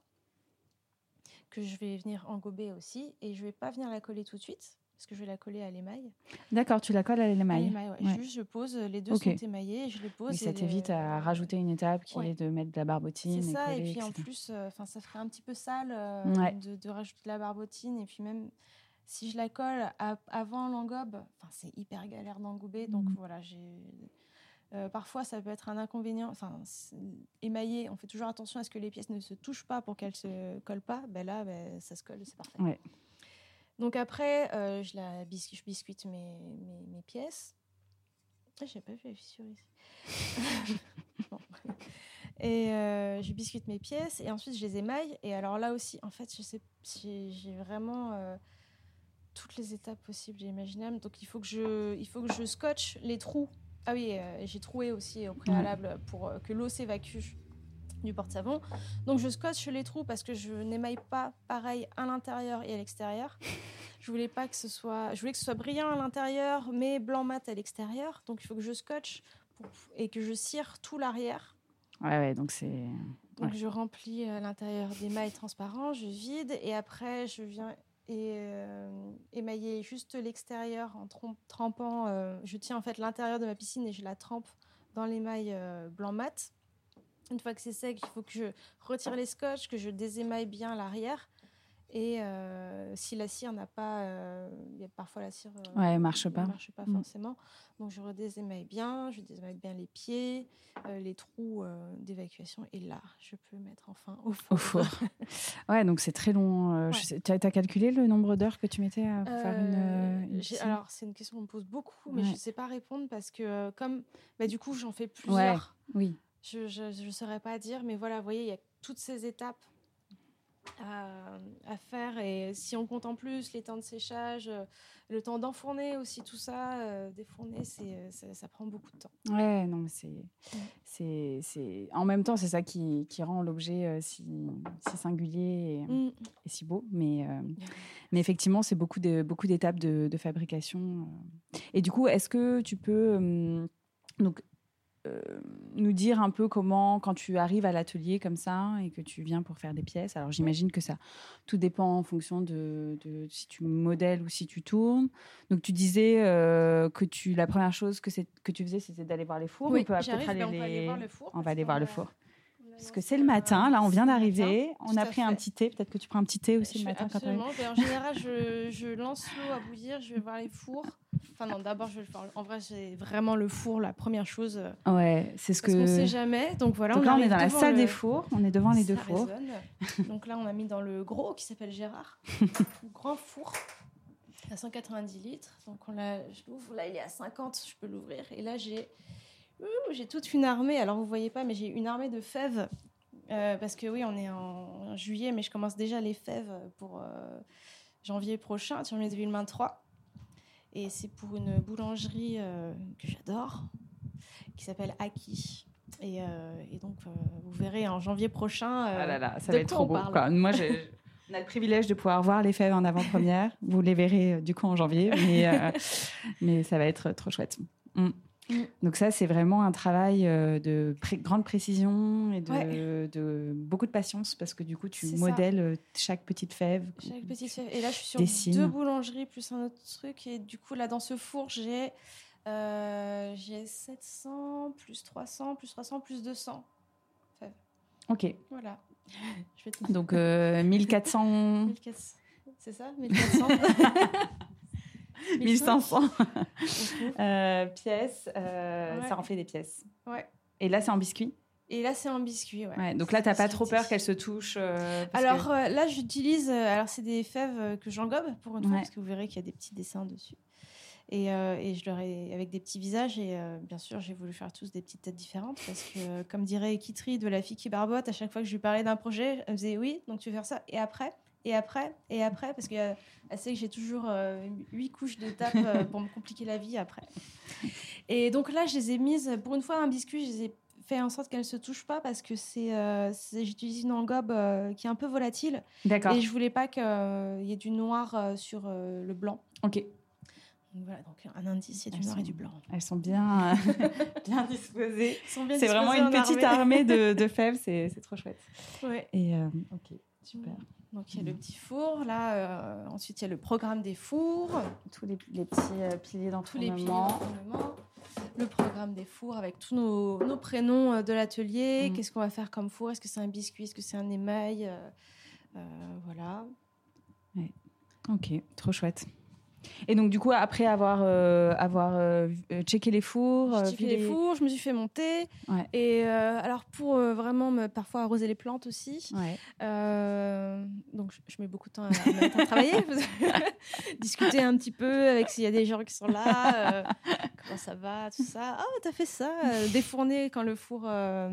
que je vais venir engober aussi. Et je vais pas venir la coller tout de suite, parce que je vais la coller à l'émail. D'accord, tu la colles à l'émail. ouais. Juste, je pose, les deux sont émaillés, et je les pose. Oui, ça t'évite à rajouter une étape qui est de mettre de la barbotine. C'est ça, et, puis en plus, euh, enfin ça ferait un petit peu sale euh, de, de, rajouter de la barbotine. Et puis même si je la colle avant l'engobe, c'est hyper galère d'engober. Donc mmh. voilà, j'ai euh, parfois, ça peut être un inconvénient. Enfin, émaillé, on fait toujours attention à ce que les pièces ne se touchent pas pour qu'elles se collent pas. Ben là, ben, ça se colle, c'est parfait. Donc après, euh, je, la je biscuite mes, mes, pièces. Ah, j'ai pas vu la fissure ici. Et euh, je biscuite mes pièces et ensuite je les émaille. Et alors là aussi, en fait, je sais, j'ai vraiment toutes les étapes possibles et imaginables. Donc il faut que je, il faut que je scotche les trous ah oui, euh, j'ai troué aussi au préalable pour euh, que l'eau s'évacue du porte-savon. Donc je scotche les trous parce que je n'émaille pas pareil à l'intérieur et à l'extérieur. Je voulais pas que ce soit, je voulais que ce soit brillant à l'intérieur mais blanc mat à l'extérieur. Donc il faut que je scotche et que je cire tout l'arrière. Ouais, ouais, donc c'est. Donc je remplis euh, l'intérieur d'émail transparent, je vide et après je viens et euh, émailler juste l'extérieur en trempant. Euh, je tiens en fait l'intérieur de ma piscine et je la trempe dans l'émail euh, blanc mat. Une fois que c'est sec, il faut que je retire les scotch, que je désémaille bien l'arrière et euh, si la cire n'a pas, euh, il y a parfois la cire euh, ouais, marche pas, marche pas mm. forcément. Donc je redésémaille bien, je désémaille bien les pieds, les trous d'évacuation et là je peux mettre enfin au four. Au four. ouais, donc c'est très long. Tu as, calculé le nombre d'heures que tu mettais à faire une, Alors c'est une question qu'on me pose beaucoup, mais je ne sais pas répondre parce que comme bah, du coup j'en fais plusieurs. oui. Je ne saurais pas dire, mais voilà, vous voyez, il y a toutes ces étapes à, faire. Et si on compte en plus les temps de séchage, euh, le temps d'enfourner aussi, tout ça, euh, défourner, c'est, euh, ça, prend beaucoup de temps. Ouais, non, c'est, c'est, c'est... En même temps, c'est ça qui, qui rend l'objet si, si, singulier et, mm. et, si beau. Mais, mais effectivement, c'est beaucoup, de, beaucoup d'étapes de, de fabrication. Et du coup, est-ce que tu peux... donc, euh, nous dire un peu comment, quand tu arrives à l'atelier comme ça et que tu viens pour faire des pièces. Alors j'imagine que ça, tout dépend en fonction de, si tu modèles ou si tu tournes. Donc tu disais euh, que tu, la première chose que, que tu faisais, c'était d'aller voir les fours. Oui, on, peut aller, on va aller voir le four. On va aller voir le four. Parce que c'est le matin, là, on vient d'arriver. On a pris un petit thé. Peut-être que tu prends un petit thé aussi le matin. Absolument. en général, je, je lance l'eau à bouillir, je vais voir les fours. Enfin non, d'abord je vais le faire. En vrai, c'est vraiment le four la première chose. Euh, ouais, c'est ce parce que. On sait jamais. Donc voilà. Donc on là, on est dans la salle des fours. On est devant les deux fours. Donc là, on a mis dans le gros qui s'appelle Gérard, grand four à 190 litres. Donc on l'a, je l'ouvre. Là, il est à 50. Je peux l'ouvrir. Et là, j'ai j'ai toute une armée. Alors vous voyez pas, mais j'ai une armée de fèves. Euh, parce que oui, on est en, juillet, mais je commence déjà les fèves pour euh, janvier prochain, janvier 2023. Et c'est pour une boulangerie euh, que j'adore, qui s'appelle Aki. Et, et donc, vous verrez en janvier prochain. ah là là, ça va être trop beau. Moi, on a le privilège de pouvoir voir les fèves en avant-première. vous les verrez du coup en janvier, mais, mais ça va être trop chouette. Mm. Mm. Donc ça, c'est vraiment un travail euh, de grande précision et de, beaucoup de patience parce que du coup, tu modèles euh, chaque petite fève. Chaque petite fève. Et là, je suis sur deux boulangeries plus un autre truc. Et du coup, là, dans ce four, j'ai euh, 700 plus 300 plus 300 plus 200 fèves. Ok. Voilà. Je vais. Donc 1400... C'est ça? 1400 1500 euh, pièces. Euh, Ouais. Ça en fait des pièces. Ouais. Et là, c'est en biscuit? Et là, c'est en biscuit, ouais. Ouais, donc là, t'as pas trop peur qu'elles se touchent. euh, Alors que- euh, là, j'utilise. euh, alors, c'est des fèves que j'engobe pour une fois, Ouais. parce que vous verrez qu'il y a des petits dessins dessus. Et, et je leur ai avec des petits visages. Et bien sûr, j'ai voulu faire tous des petites têtes différentes parce que, comme dirait Kitri de la fille qui barbote, à chaque fois que je lui parlais d'un projet, elle faisait oui, donc tu veux faire ça. Et après, et après, et après, parce qu'elle sait que j'ai toujours euh, huit couches de tape euh, pour me compliquer la vie après. Et donc là, je les ai mises, pour une fois, un biscuit, je les ai fait en sorte qu'elles ne se touchent pas parce que c'est, euh, j'utilise une engobe euh, qui est un peu volatile D'accord. et je voulais pas qu'il y ait du noir euh, sur euh, le blanc. Ok. Voilà, donc un indice, il y a du noir et du blanc. Elles sont bien, bien disposées. Ils sont bien C'est vraiment une petite armée de, de fèves. C'est trop chouette. Ouais. Et euh, ok, super. Donc il y a le petit four, là, euh, ensuite il y a le programme des fours, Tous les, les petits euh, piliers tous les piliers d'entournement. le programme des fours avec tous nos, nos prénoms euh, de l'atelier, Mhm. qu'est-ce qu'on va faire comme four, est-ce que c'est un biscuit, est-ce que c'est un émail, voilà. Ok, trop chouette. Et donc, du coup, après avoir, euh, avoir euh, checké les fours, euh, J'ai checké vu les les- fours, je me suis fait monter. Ouais. Et euh, alors pour vraiment me, parfois arroser les plantes aussi. Ouais. Donc je, je mets beaucoup de temps à, à mettre à travailler. Discuter un petit peu avec s'il y a des gens qui sont là. comment ça va, tout ça. Ah, t'as fait ça. défourner quand le four prêt.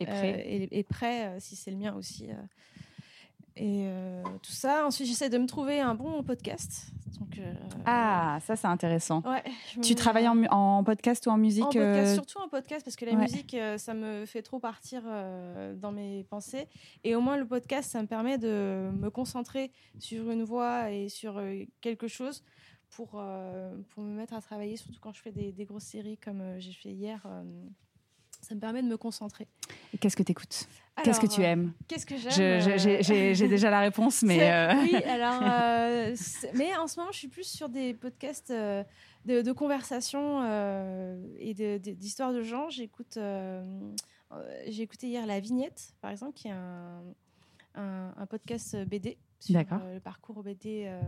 est, est prêt, si c'est le mien aussi. Et euh, tout ça. Ensuite, j'essaie de me trouver un bon podcast. Donc, euh, ah, ça, c'est intéressant. ouais, Tu travailles en, podcast ou en musique en podcast, euh, surtout en podcast, parce que la ouais. musique, ça me fait trop partir dans mes pensées. Et au moins, le podcast, ça me permet de me concentrer sur une voix et sur quelque chose pour, pour me mettre à travailler, surtout quand je fais des, des grosses séries comme j'ai fait hier. Euh, ça me permet de me concentrer. Qu'est-ce que tu écoutes Qu'est-ce que tu euh, aimes? Qu'est-ce que j'aime J'ai euh, j'ai- déjà la réponse, mais. euh, Oui, alors, euh, mais en ce moment, je suis plus sur des podcasts euh, de, de conversation euh, et de- de- d'histoires de, gens. J'écoute, euh, euh, j'ai écouté hier La Vignette, par exemple, qui est un, un, un podcast BD sur euh, le parcours BD euh,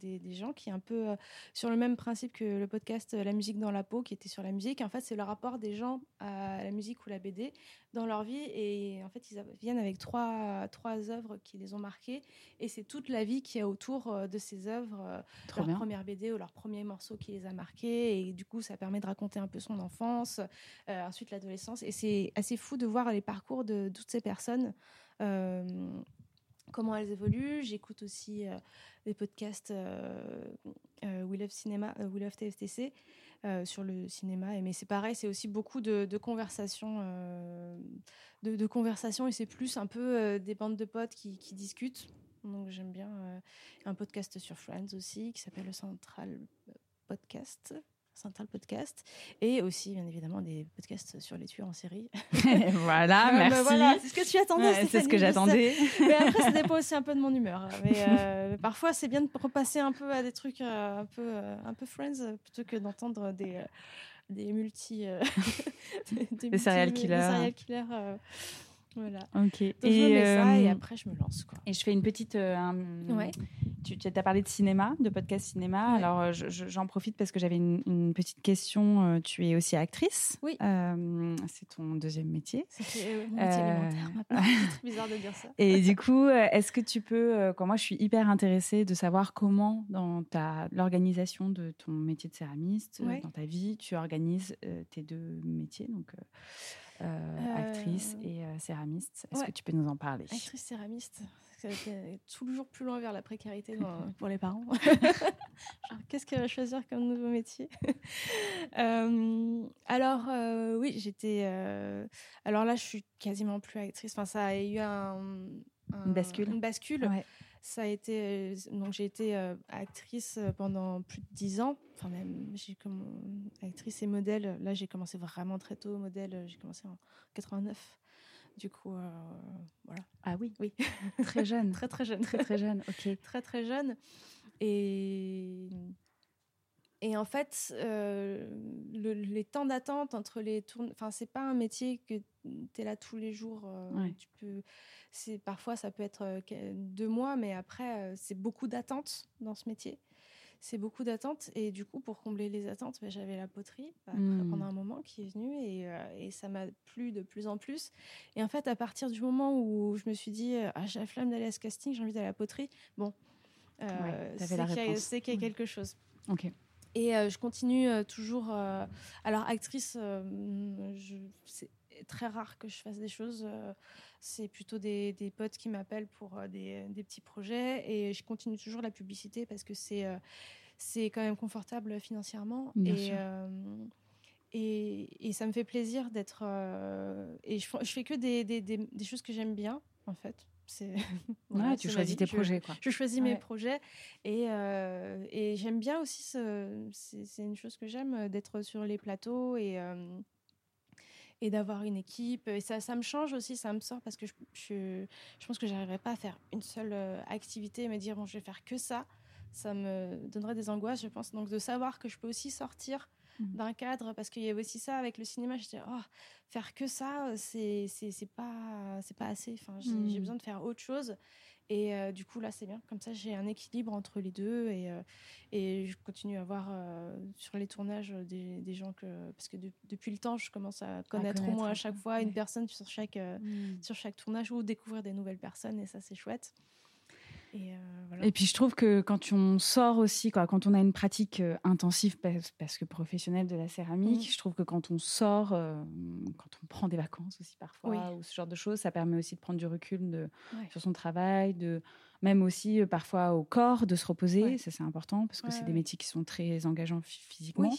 des, des gens, qui est un peu euh, sur le même principe que le podcast La musique dans la peau, qui était sur la musique. En fait, c'est le rapport des gens à la musique ou la BD dans leur vie. Et en fait, ils viennent avec trois, trois œuvres qui les ont marquées. Et c'est toute la vie qui est autour de ces œuvres, Trop leur bien. première BD ou leur premier morceau qui les a marqués. Et du coup, ça permet de raconter un peu son enfance, euh, ensuite l'adolescence. Et c'est assez fou de voir les parcours de toutes ces personnes. euh, comment elles évoluent. J'écoute aussi euh, des podcasts euh, euh, We Love Cinéma, We Love TFTC sur le cinéma. Et, mais c'est pareil, c'est aussi beaucoup de, conversations, de, conversations et c'est plus un peu des bandes de potes qui, qui discutent. Donc j'aime bien un podcast sur Friends aussi qui s'appelle le Central Podcast. Central Podcast et aussi bien évidemment des podcasts sur les tueurs en série. voilà, merci. voilà, c'est ce que tu attendais. Ouais, c'est ce que j'attendais. Mais après, ça dépend aussi un peu de mon humeur. Mais euh, parfois, c'est bien de repasser un peu à des trucs euh, un peu, euh, un peu Friends euh, plutôt que d'entendre des, euh, des multi. euh, des, Des serial multi- killers. Des serial killers. Voilà. Ok. Donc, je me mets ça et euh, après, je me lance. Quoi. Et je fais une petite. euh, un- Ouais. Tu, tu as parlé de cinéma, de podcast cinéma. Ouais. Alors, euh, je- je- j'en profite parce que j'avais une, une petite question. Tu es aussi actrice. Oui. Euh, c'est ton deuxième métier. Euh, mon métier Euh. C'est bizarre de dire ça. Et du coup, est-ce que tu peux, quand moi je suis hyper intéressée de savoir comment dans ta l'organisation de ton métier de céramiste, Ouais. dans ta vie, tu organises tes deux métiers, donc euh, euh, Euh, actrice et euh, céramiste. Est-ce ouais. que tu peux nous en parler? Actrice céramiste, c'est toujours plus loin vers la précarité dans- pour les parents. Qu'est-ce qu'elle va choisir comme nouveau métier? Euh, Alors, euh, oui, j'étais. euh, Alors là, je suis quasiment plus actrice. Enfin, ça a eu un. un- Une bascule. Une bascule. Ouais. Ça a été. euh, Donc, j'ai été euh, actrice pendant plus de dix ans. Enfin, même, j'ai comme actrice et modèle. Là, j'ai commencé vraiment très tôt, modèle. J'ai commencé en 89. Du coup, euh, voilà. Ah oui, Oui. très jeune, Très, très jeune. très très jeune. Ok. très très jeune et et en fait, euh, le- les temps d'attente entre les tournes, enfin, c'est pas un métier que tu es là tous les jours. euh, Ouais. Tu peux, c'est parfois ça peut être euh, deux mois, mais après c'est beaucoup d'attentes dans ce métier. C'est beaucoup d'attentes et du coup pour combler les attentes, bah, j'avais la poterie après, Mm. pendant un moment qui est venue et, et ça m'a plu de plus en plus. Et en fait à partir du moment où je me suis dit ah j'ai la flemme d'aller à ce casting, j'ai envie d'aller à la poterie, bon, Ouais, c'est qu'il y y a Mm. quelque chose. Ok. Et euh, je continue euh, toujours. euh, alors, actrice, c'est très rare que je fasse des choses. c'est plutôt des, des potes qui m'appellent pour des, des petits projets. Et je continue toujours la publicité parce que c'est c'est quand même confortable financièrement. Bien et, euh, et, et ça me fait plaisir d'être. euh, et je, je fais que des, des, des- des choses que j'aime bien, en fait. Voilà, Ouais, tu choisis tes Je- projets, quoi. je choisis Ouais. mes projets et, euh, et j'aime bien aussi, ce- c'est c'est une chose que j'aime, euh, d'être sur les plateaux et, euh, et d'avoir une équipe. Et ça, ça me change aussi, ça me sort parce que je, je, je pense que j'arriverais pas à faire une seule activité et me dire, bon, je vais faire que ça. Ça me donnerait des angoisses, je pense. Donc de savoir que je peux aussi sortir Mhm. d'un cadre, parce qu'il y avait aussi ça avec le cinéma, j'étais, oh, faire que ça, euh, c'est c'est pas, c'est pas assez. Enfin, j'ai j'ai besoin de faire autre chose. Et euh, du coup, là, c'est bien. Comme ça, j'ai un équilibre entre les deux. Et, euh, et je continue à voir euh, sur les tournages des, des gens que. Parce que de- depuis le temps, je commence à connaître, au moins à chaque peu, fois une personne sur chaque, euh, Mm. sur chaque tournage ou découvrir des nouvelles personnes. Et ça, c'est chouette. Et euh, voilà. Et puis je trouve que quand on sort aussi, quoi, quand on a une pratique euh, intensive parce, parce que professionnelle de la céramique, Mhm. je trouve que quand on sort, euh, quand on prend des vacances aussi parfois Oui. ou ce genre de choses, ça permet aussi de prendre du recul de, Ouais. sur son travail, de même aussi parfois au corps de se reposer. Ouais. Ça c'est important parce que Ouais, c'est des métiers qui sont très engageants phy- physiquement. Oui.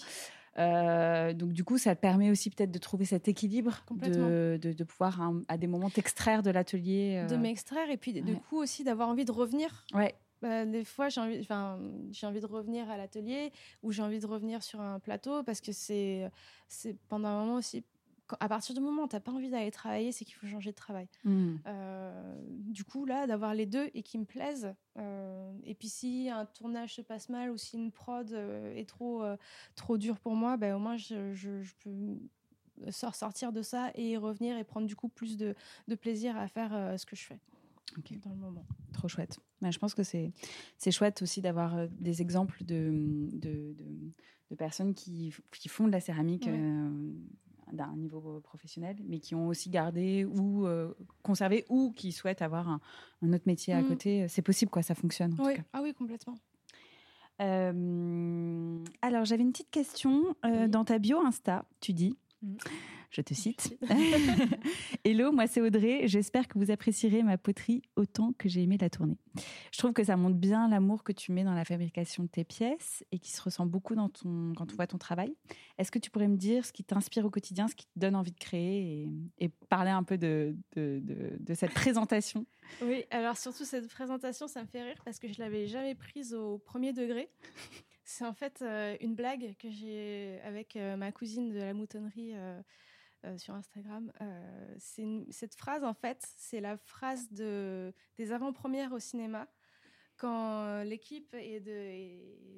Euh, donc du coup, ça te permet aussi peut-être de trouver cet équilibre, de, de, de pouvoir hein, à des moments t'extraire de l'atelier. De euh, m'extraire et puis de- du ouais. coup aussi d'avoir envie de revenir Ouais, Bah, des fois, j'ai envie, enfin, j'ai envie de revenir à l'atelier ou j'ai envie de revenir sur un plateau parce que c'est, c'est pendant un moment aussi. À partir du moment où t'as pas envie d'aller travailler, c'est qu'il faut changer de travail. Mm. Euh, du coup, là, d'avoir les deux et qui me plaisent. euh, et puis, si un tournage se passe mal ou si une prod euh, est trop, trop dure pour moi, ben, au moins, je, je- je peux sor- sortir de ça et y revenir et prendre du coup plus de, de plaisir à faire ce que je fais dans le moment. Trop chouette. Ouais, je pense que c'est c'est chouette aussi d'avoir des exemples de, de, de, de personnes qui, qui font de la céramique Ouais. euh, d'un niveau professionnel, mais qui ont aussi gardé ou euh, conservé ou qui souhaitent avoir un, un autre métier à Mm. côté. C'est possible, quoi, ça fonctionne en Oui. tout cas. Ah oui, complètement. Euh, alors, j'avais une petite question. Euh, Oui. Dans ta bio Insta, tu dis, Mm. Je te cite, Hello, moi c'est Audrey. J'espère que vous apprécierez ma poterie autant que j'ai aimé la tournée. Je trouve que ça montre bien l'amour que tu mets dans la fabrication de tes pièces et qui se ressent beaucoup dans ton, quand on voit ton travail. Est-ce que tu pourrais me dire ce qui t'inspire au quotidien, ce qui te donne envie de créer et, et parler un peu de, de, de- de cette présentation? Oui, alors surtout cette présentation, ça me fait rire parce que je l'avais jamais prise au premier degré. C'est en fait euh, une blague que j'ai avec euh, ma cousine de la moutonnerie euh, euh, sur Instagram. Euh, cette phrase, en fait, c'est la phrase de, des avant-premières au cinéma. Quand euh, l'équipe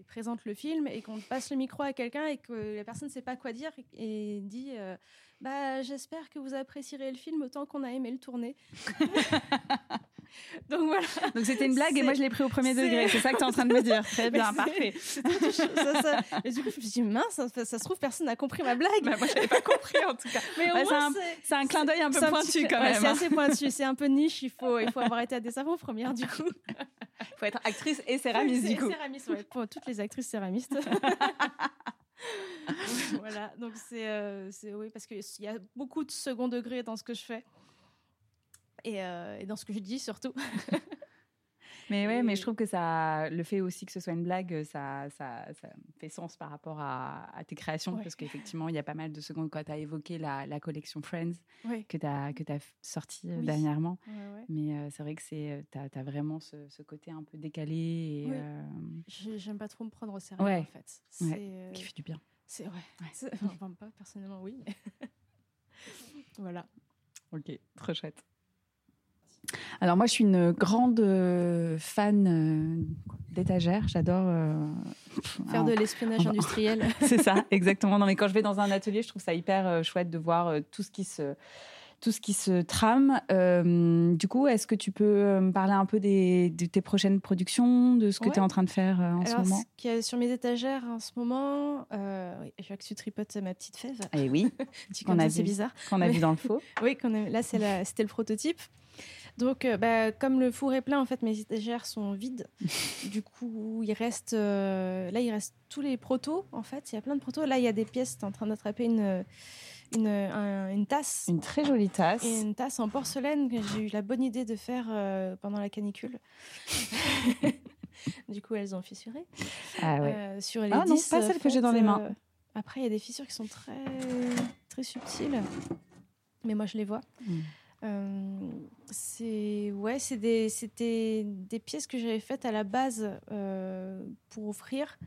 présente le film et qu'on passe le micro à quelqu'un et que la personne ne sait pas quoi dire et dit euh, bah, J'espère que vous apprécierez le film autant qu'on a aimé le tourner. Donc voilà. Donc c'était une blague et moi je l'ai pris au premier degré. C'est ça que tu es en train de me dire. Très bien, parfait. ça, ça. Et du coup, je me suis dit, mince, ça, ça se trouve, personne n'a compris ma blague. Bah, moi j'avais pas compris en tout cas. mais moins, c'est. C'est un clin d'œil un peu pointu petit- quand ouais, même. C'est hein. assez pointu, c'est un peu niche, il faut, il faut avoir été à des avant-premières du coup. faut être actrice et céramiste du coup. Céramiste, ouais, pour toutes les actrices céramistes. voilà, donc c'est. euh, c'est- oui, parce qu'il y a beaucoup de second degré dans ce que je fais. Et, euh, et dans ce que je dis surtout. Mais ouais, mais je trouve que ça, le fait aussi que ce soit une blague, ça, ça, ça fait sens par rapport à, à tes créations, Ouais. parce qu'effectivement, il y a pas mal de secondes quand tu as évoqué la, la collection Friends que tu as, que as sortie euh, Oui. dernièrement. Ouais. Mais euh, c'est vrai que tu as, vraiment ce, ce côté un peu décalé Oui. euh, J'ai- J'aime pas trop me prendre au sérieux en fait. Euh, qui fait du bien. C'est. C'est- Enfin, pas personnellement, oui. voilà. Ok, trop chouette. Alors moi, je suis une grande fan d'étagères. J'adore faire de l'espionnage industriel. C'est ça, exactement. Non, mais quand je vais dans un atelier, je trouve ça hyper chouette de voir tout ce qui se tout ce qui se trame. Euh, du coup, est-ce que tu peux euh, me parler un peu des, de tes prochaines productions, de ce que tu es en train de faire euh, en ce moment? Ce qu'il y a sur mes étagères en ce moment, je vois que tu tripotes ma petite fève. Eh oui, c'est bizarre. Qu'on a vu dans le faux. oui, là, c'était le prototype. Donc, bah, comme le four est plein, en fait, mes étagères sont vides. du coup, il reste, là, il reste tous les protos. En fait, il y a plein de protos. Là, il y a des pièces. Tu es en train d'attraper une, une, une, tasse. Une très jolie tasse. Et une tasse en porcelaine que j'ai eu la bonne idée de faire euh, pendant la canicule. du coup, elles ont fissuré. Ah ouais. Euh, sur les ah non, pas celle que j'ai dans les mains. Euh, après, il y a des fissures qui sont très, très subtiles. Mais moi, je les vois. Hmm. c'est ouais, des, c'était des pièces que j'avais faites à la base pour offrir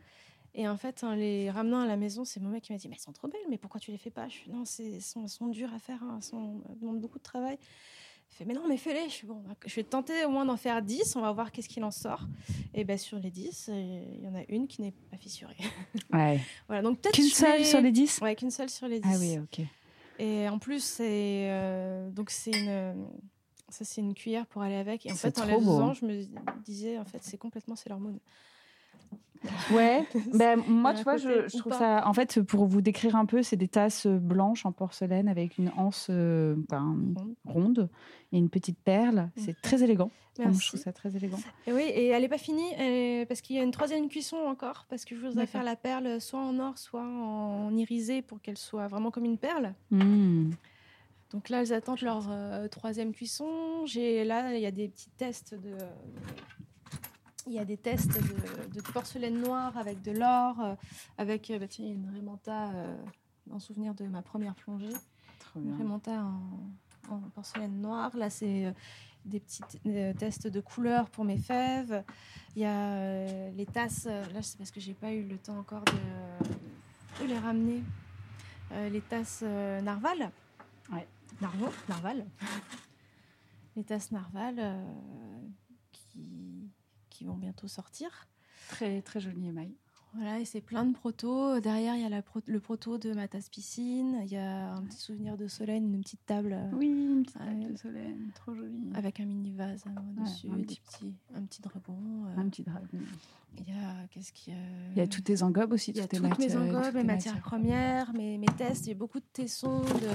et en fait, en les ramenant à la maison, c'est mon mec qui m'a dit Mais elles sont trop belles, mais pourquoi tu les fais pas? Je suis Non, elles sont, sont dures à faire, hein, elles, demandent beaucoup de travail. Il fait Mais non, mais fais-les. Je bon, je vais tenter au moins d'en faire 10, on va voir qu'est-ce qu'il en sort. Et bien, sur les 10, il y en a une qui n'est pas fissurée. Ouais. voilà, donc peut-être. Qu'une seule sur les 10 Ouais, qu'une seule sur les 10. Ah oui, ok. Et en plus, c'est. Euh, donc, c'est une. Ça, c'est une cuillère pour aller avec. Et en fait, en les faisant, hein. je me disais, en fait, c'est complètement c'est l'hormone. Ouais, ben, moi, tu vois, je, trouve ça. En fait, pour vous décrire un peu, c'est des tasses blanches en porcelaine avec une anse euh, ben, ronde et une petite perle. C'est très élégant. Je trouve ça très élégant. Et oui, et elle n'est pas finie parce qu'il y a une troisième cuisson encore, parce que je voudrais faire la perle soit en or, soit en irisé pour qu'elle soit vraiment comme une perle. Hmm. Donc là, elles attendent leur euh, troisième cuisson. J'ai là, il y a des petits tests de il y a des tests de, porcelaine noire avec de l'or, euh, avec euh, bah, tiens, une Remanta euh, en souvenir de ma première plongée. Une Remanta en, porcelaine noire. Là, c'est des petits tests de couleurs pour mes fèves. Il y a les tasses. Là, c'est parce que j'ai pas eu le temps encore de, les ramener. les tasses Narval. Ouais. Narval. les tasses Narval qui qui vont bientôt sortir. Très, très joli émail. Voilà, et c'est plein de protos. Derrière, il y a la le proto de ma tasse piscine. Il y a un petit souvenir de Solène, une petite table. Oui, une petite table de Solène, trop jolie. Avec un mini vase au-dessus, un, petit, un petit dragon. Un petit dragon. Il y a, qu'est-ce qu'il y a? Il y a toutes tes engobes aussi, Il y a toutes, mes engobes, mes matières, premières, mes, mes tests. Il y a beaucoup de tessons, de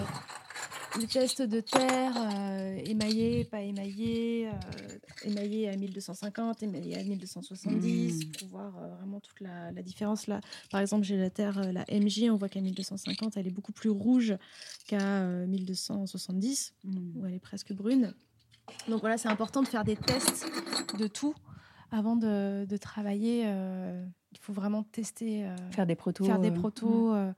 les tests de terre, euh, émaillés, pas émaillés, euh, émaillés à 1250, émaillés à 1270, mmh. pour voir euh, vraiment toute la, différence. Là, par exemple, j'ai la terre, la MJ, on voit qu'à 1250, elle est beaucoup plus rouge qu'à 1270, mmh. où elle est presque brune. Donc voilà, c'est important de faire des tests de tout avant de, travailler. il faut vraiment tester. faire des protos. Faire des protos. Mmh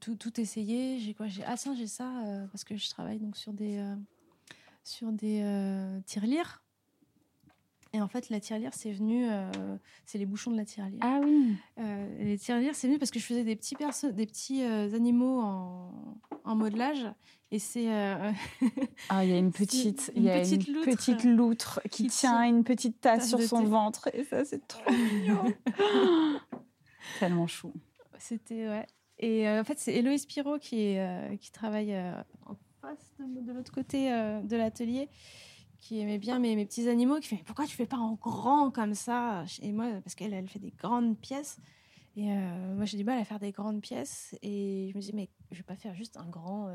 tout, tout essayer. J'ai quoi J'ai ah ça, j'ai ça euh, parce que je travaille donc sur des euh, sur des euh, tirelires. Et en fait, la tirelire, c'est venu, c'est les bouchons de la tirelire. Ah oui. les tirelires, c'est venu parce que je faisais des petits des petits animaux en, en modelage. Et c'est. ah, il y a une petite, il y a petite, une loutre petite loutre qui, tient une petite tasse sur son ventre. Et ça, c'est trop mignon. Tellement chou. C'était ouais. Et euh, en fait, c'est Héloïse Pirot qui, euh, qui travaille euh, en face de, l'autre côté de l'atelier, qui aimait bien mes, petits animaux, qui fait Pourquoi tu fais pas en grand comme ça? Et moi, parce qu'elle elle fait des grandes pièces. Et moi, j'ai du mal à faire des grandes pièces. Et je me dis Mais je vais pas faire juste un grand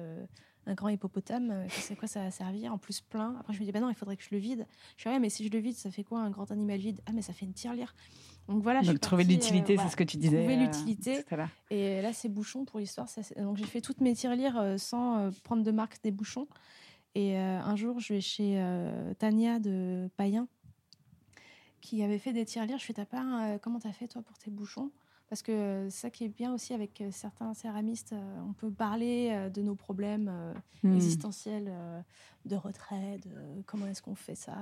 un grand hippopotame, c'est quoi ça va servir En plus plein? Après, je me dis, bah non, il faudrait que je le vide. Je ouais, mais si je le vide, ça fait quoi un grand animal vide? Ah, mais ça fait une tirelire. Donc voilà. Donc trouver l'utilité, euh, c'est ce que tu disais. Trouver euh, l'utilité. et là, c'est bouchon pour l'histoire. Donc j'ai fait toutes mes tirelires euh, sans prendre de marque des bouchons. Et un jour, je vais chez Tania de Payen qui avait fait des tirelires. Je fais, t'as pas, comment t'as fait toi pour tes bouchons? Parce que ça qui est bien aussi avec certains céramistes, on peut parler de nos problèmes Hmm. existentiels, de retrait, de comment est-ce qu'on fait ça.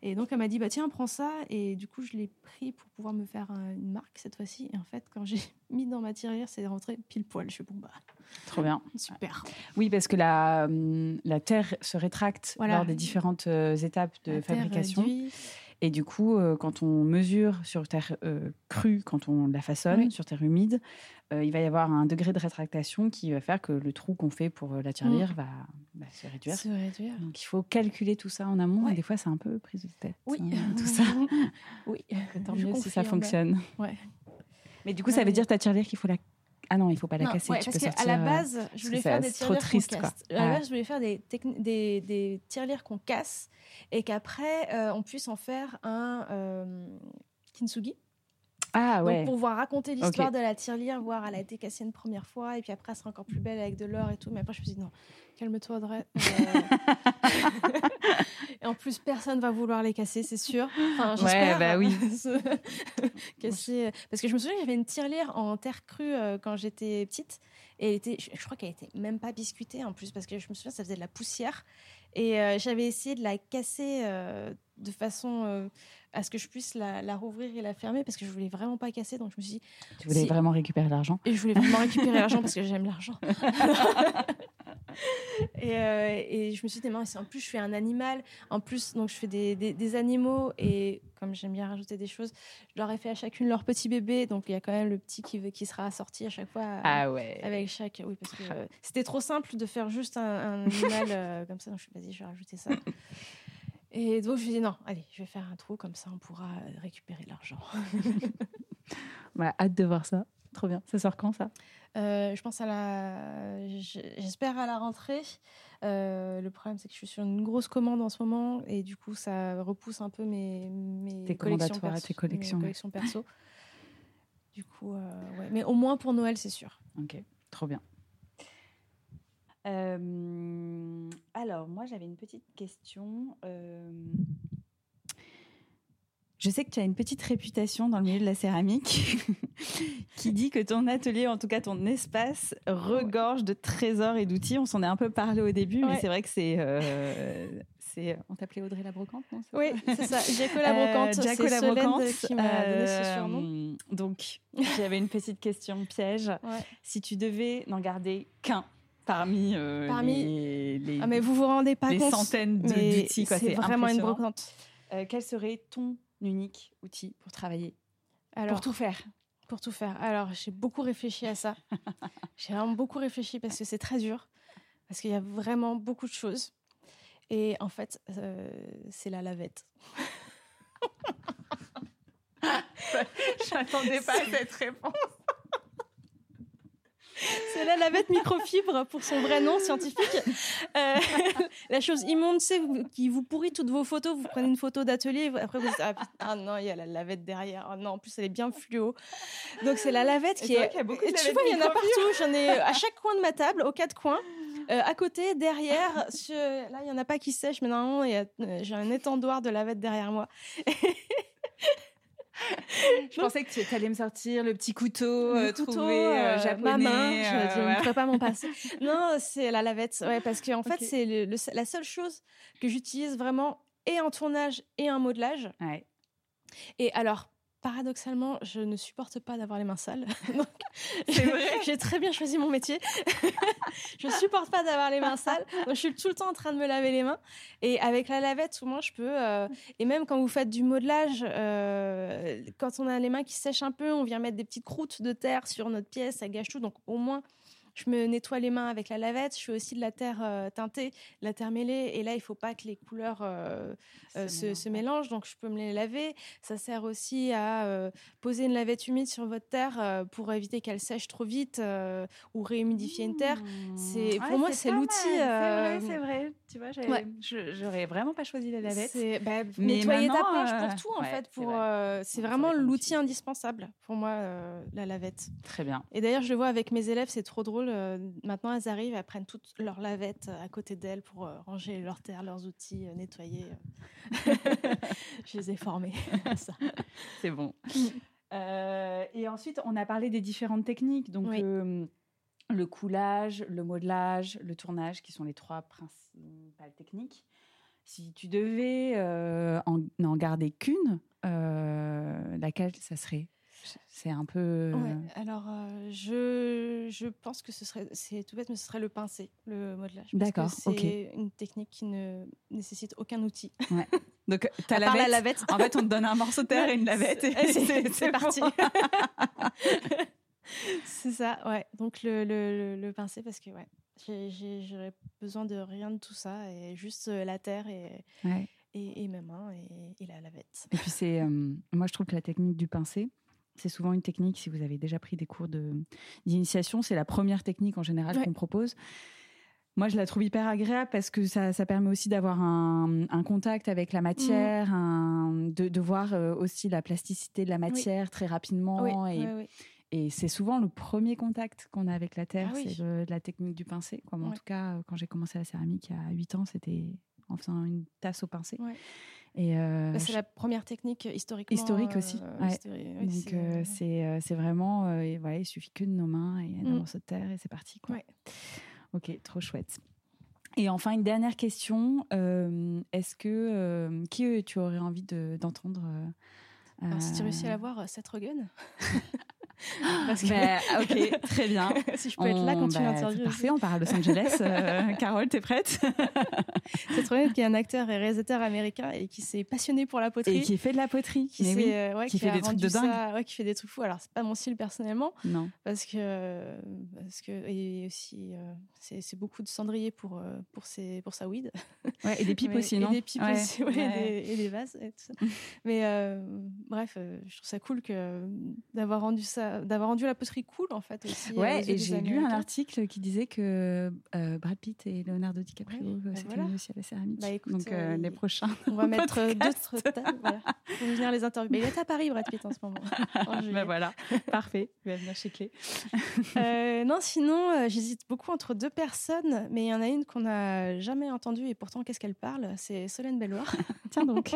Et donc elle m'a dit bah tiens prends ça et du coup je l'ai pris pour pouvoir me faire un- une marque cette fois-ci. Et en fait quand j'ai mis dans ma tirelire c'est rentré pile poil. Je suis bon bah Trop bien. super. Oui, parce que la, hum, la terre se rétracte Voilà. lors des différentes euh, étapes de La terre fabrication. réduit. Et du coup, euh, quand on mesure sur terre euh, crue, quand on la façonne, Oui. sur terre humide, euh, il va y avoir un degré de rétractation qui va faire que le trou qu'on fait pour euh, la tirelire va, va se réduire. Se réduire. Donc il faut calculer tout ça en amont. Ouais. Et des fois, c'est un peu prise de tête. Oui, hein, tout ça. oui. Tant mieux si ça fonctionne. Ouais. Mais du coup, ça veut dire ta tirelire qu'il faut la. Ah non, il faut pas la Non, casser. ouais, tu parce peux sortir, la euh, base, je que voulais c'est- faire des c'est trop tirelires triste, qu'on quoi. casse. À la base, je voulais faire des, techni- des, des tirelires qu'on casse et qu'après, euh, on puisse en faire un euh, kintsugi. Ah ouais. Donc, pour pouvoir raconter l'histoire de la tirelire, voir elle a été cassée une première fois et puis après, elle sera encore plus belle avec de l'or et tout. Mais après, je me suis dit, non, calme-toi, Audrey. Euh, et en plus, personne va vouloir les casser, c'est sûr. Enfin, Ouais, bah oui. casser... Parce que je me souviens, j'avais une tirelire en terre crue euh, quand j'étais petite. Et elle était, je, crois qu'elle était même pas biscuitée en plus, parce que je me souviens, ça faisait de la poussière. Et euh, j'avais essayé de la casser euh, de façon euh, à ce que je puisse la, la rouvrir et la fermer, parce que je voulais vraiment pas casser. Donc je me suis dit, Tu voulais si- vraiment récupérer l'argent et je voulais vraiment récupérer l'argent parce que j'aime l'argent. et, euh, et je me suis dit, c'est- en plus, je fais un animal. En plus, donc, je fais des, des- des animaux. Et comme j'aime bien rajouter des choses, je leur ai fait à chacune leur petit bébé. Donc, il y a quand même le petit qui, veut- qui sera assorti à chaque fois. euh, Ah ouais. Avec chaque. Oui, parce que euh, c'était trop simple de faire juste un, un animal euh, comme ça. Donc, je me suis dit, vas-y, je vais rajouter ça. Et donc, je me suis dit, non, allez, je vais faire un trou, comme ça, on pourra récupérer l'argent. Ouais, hâte de voir ça. Trop bien. Ça sort quand ça? Euh, je pense à la. J'espère à la rentrée. Euh, le problème, c'est que je suis sur une grosse commande en ce moment et du coup, ça repousse un peu mes, mes Tes collections perso. tes collections, mes ouais. collections perso. du coup, euh, ouais. Mais au moins pour Noël, c'est sûr. Ok, trop bien. Euh, alors, moi, j'avais une petite question. Euh, je sais que tu as une petite réputation dans le milieu de la céramique qui dit que ton atelier, en tout cas ton espace, regorge de trésors et d'outils. On s'en est un peu parlé au début, mais c'est vrai que c'est... euh, c'est on t'appelait Audrey la Brocante, non Oui, c'est ça. Jaco la Brocante. Euh, Jaco la Brocante, qui m'a donné ce surnom. euh, Donc, j'avais une petite question piège. Ouais. Si tu devais n'en garder qu'un parmi, euh, Parmi- les, les- Ah, mais vous vous rendez pas les compte. centaines d'outils, quoi, c'est vraiment une brocante. euh, quel serait ton unique outil pour travailler Alors, Pour tout faire? Pour tout faire. Alors, j'ai beaucoup réfléchi à ça. j'ai vraiment beaucoup réfléchi parce que c'est très dur. Parce qu'il y a vraiment beaucoup de choses. Et en fait, euh, c'est la lavette. Je m'attendais pas à cette réponse. C'est la lavette microfibre pour son vrai nom scientifique. Euh, la chose immonde, c'est qui vous pourrit toutes vos photos. Vous prenez une photo d'atelier, après vous dites ah, ah non, il y a la lavette derrière. Ah non, en plus elle est bien fluo. Donc c'est la lavette Et qui est. qu'il y a beaucoup de Et tu vois, il y en a partout. J'en ai à chaque coin de ma table, aux quatre coins. Euh, à côté, derrière, sur- là, il n'y en a pas qui sèchent, mais normalement, il y a- euh, j'ai un étendoir de lavette derrière moi. Je pensais que tu allais me sortir le petit couteau, Le euh, couteau, trouvé euh, euh, japonais. ma main, je, euh, ne voilà. pourrais pas m'en passer. non, c'est la lavette, ouais, parce qu'en fait, Ok. c'est le- le- la seule chose que j'utilise vraiment et en tournage et en modelage. Ouais. Et alors, paradoxalement, je ne supporte pas d'avoir les mains sales. Donc, C'est vrai J'ai très bien choisi mon métier. je supporte pas d'avoir les mains sales. Donc, je suis tout le temps en train de me laver les mains. Et avec la lavette, au moins, je peux. euh, et même quand vous faites du modelage, euh, quand on a les mains qui sèchent un peu, on vient mettre des petites croûtes de terre sur notre pièce, ça gâche tout. Donc, au moins. Je me nettoie les mains avec la lavette. Je fais aussi de la terre euh, teintée, de la terre mêlée. Et là, il faut pas que les couleurs euh, euh, se, se mélangent, donc je peux me les laver. Ça sert aussi à euh, poser une lavette humide sur votre terre euh, pour éviter qu'elle sèche trop vite euh, ou réhumidifier une terre. C'est- pour moi, c'est l'outil, euh, C'est vrai, c'est vrai. Tu vois, Ouais. j'aurais vraiment pas choisi la lavette. Bah, Mais nettoyer ta euh, pour tout en ouais, fait. c'est Pour euh, c'est vraiment l'outil outil. indispensable pour moi euh, la lavette. Très bien. Et d'ailleurs, je le vois avec mes élèves, c'est trop drôle. Euh, maintenant, elles arrivent, elles prennent toutes leurs lavettes euh, à côté d'elles pour euh, ranger leur terre, leurs outils, nettoyer. je les ai à ça. C'est bon. et ensuite, on a parlé des différentes techniques. Donc, le coulage, le modelage, le tournage, qui sont les trois principales techniques. Si tu devais en, garder qu'une, laquelle ça serait? C'est un peu. alors, je, je pense que ce serait, c'est tout bête, mais ce serait le pincé, le modelage. D'accord, C'est une technique qui ne nécessite aucun outil. Ouais. Donc, tu as la, lavette. En fait, on te donne un morceau de terre et une lavette. Et c'est parti. c'est ça, ouais. Donc, le, le, le, pincé, parce que, ouais, j'aurais besoin de rien de tout ça, et juste la terre et. Et, mes mains et, la lavette. Et puis c'est, moi je trouve que la technique du pincé, c'est souvent une technique, si vous avez déjà pris des cours d'initiation, c'est la première technique en général qu'on propose. Moi, je la trouve hyper agréable parce que ça, ça permet aussi d'avoir un, contact avec la matière, mmh. de, de, voir euh, aussi la plasticité de la matière très rapidement. et, et c'est souvent le premier contact qu'on a avec la terre, ah c'est la technique du pincé. Comme en tout cas, quand j'ai commencé la céramique il y a 8 ans, c'était en faisant une tasse au pincé. Euh, bah, c'est la première technique historiquement. Historique aussi. Euh, Donc euh, c'est vraiment, voilà, il suffit que de nos mains et d'un mmh. morceau de terre et c'est parti. Quoi. Ok, trop chouette. Et enfin, une dernière question. Est-ce que qui tu aurais envie d'entendre Si tu réussis à l'avoir, Seth Rogen Parce que... Bah, ok, très bien. si je peux être là quand tu bah. Parfait, on part à Los Angeles. Euh, Carole, t'es prête? C'est trop bien qu'il y ait un acteur et réalisateur américain et qui s'est passionné pour la poterie. Et qui fait de la poterie. Qui, euh, qui, fait des trucs de dingue. ouais, qui fait des trucs fous. Alors, c'est pas mon style personnellement. Non. Parce que, parce que et aussi, euh, c'est beaucoup de cendrier pour, pour, ses, pour sa weed. Ouais, et des pipes aussi, non? Et des pipes aussi, et, des, et, des, vases et tout ça. Mais bref, je trouve ça cool d'avoir rendu ça d'avoir rendu la poterie cool en fait aussi. Ouais, et j'ai lu un article qui disait que euh, Brad Pitt et Leonardo DiCaprio ouais, bah voilà. aussi à la céramique. Bah, écoute, Donc euh, les prochains. On va mettre d'autres tables voilà, pour venir les interviewer. Mais il est à Paris, Brad Pitt en ce moment. bah voilà, parfait. Il va venir chez Clé. euh, non, sinon j'hésite beaucoup entre deux personnes, mais il y en a une qu'on n'a jamais entendue et pourtant qu'est-ce qu'elle parle? C'est Solène Belloir. Tiens donc.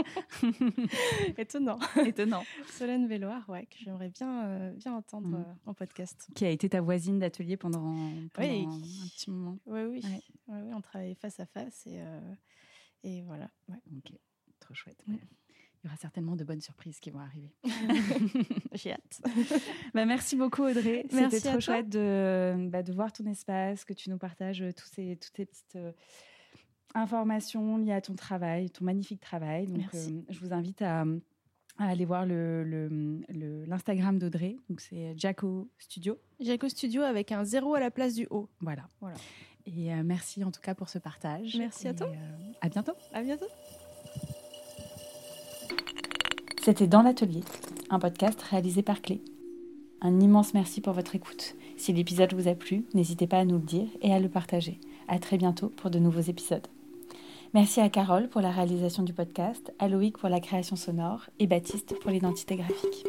Étonnant. Étonnant. Solène Belloir, ouais, que j'aimerais bien, bien entendre mm. euh, en podcast. Qui a été ta voisine d'atelier pendant, pendant un petit moment. Oui, oui. oui, on travaillait face à face et, euh, et voilà. Ok, trop chouette. Mm. Il y aura certainement de bonnes surprises qui vont arriver. J'ai hâte. bah, merci beaucoup Audrey. C'était trop chouette de, bah, de voir ton espace, que tu nous partages tous ces, toutes ces petites euh, informations liées à ton travail, ton magnifique travail. Donc, je vous invite à à aller voir l'Instagram le, d'Audrey. Donc c'est Jaco Studio. Jaco Studio avec un zéro à la place du haut. Voilà. voilà. Et euh, merci en tout cas pour ce partage. Merci à toi. Euh, à bientôt. À bientôt. C'était Dans l'atelier, un podcast réalisé par Clé. Un immense merci pour votre écoute. Si l'épisode vous a plu, n'hésitez pas à nous le dire et à le partager. À très bientôt pour de nouveaux épisodes. Merci à Carole pour la réalisation du podcast, à Loïc pour la création sonore et Baptiste pour l'identité graphique.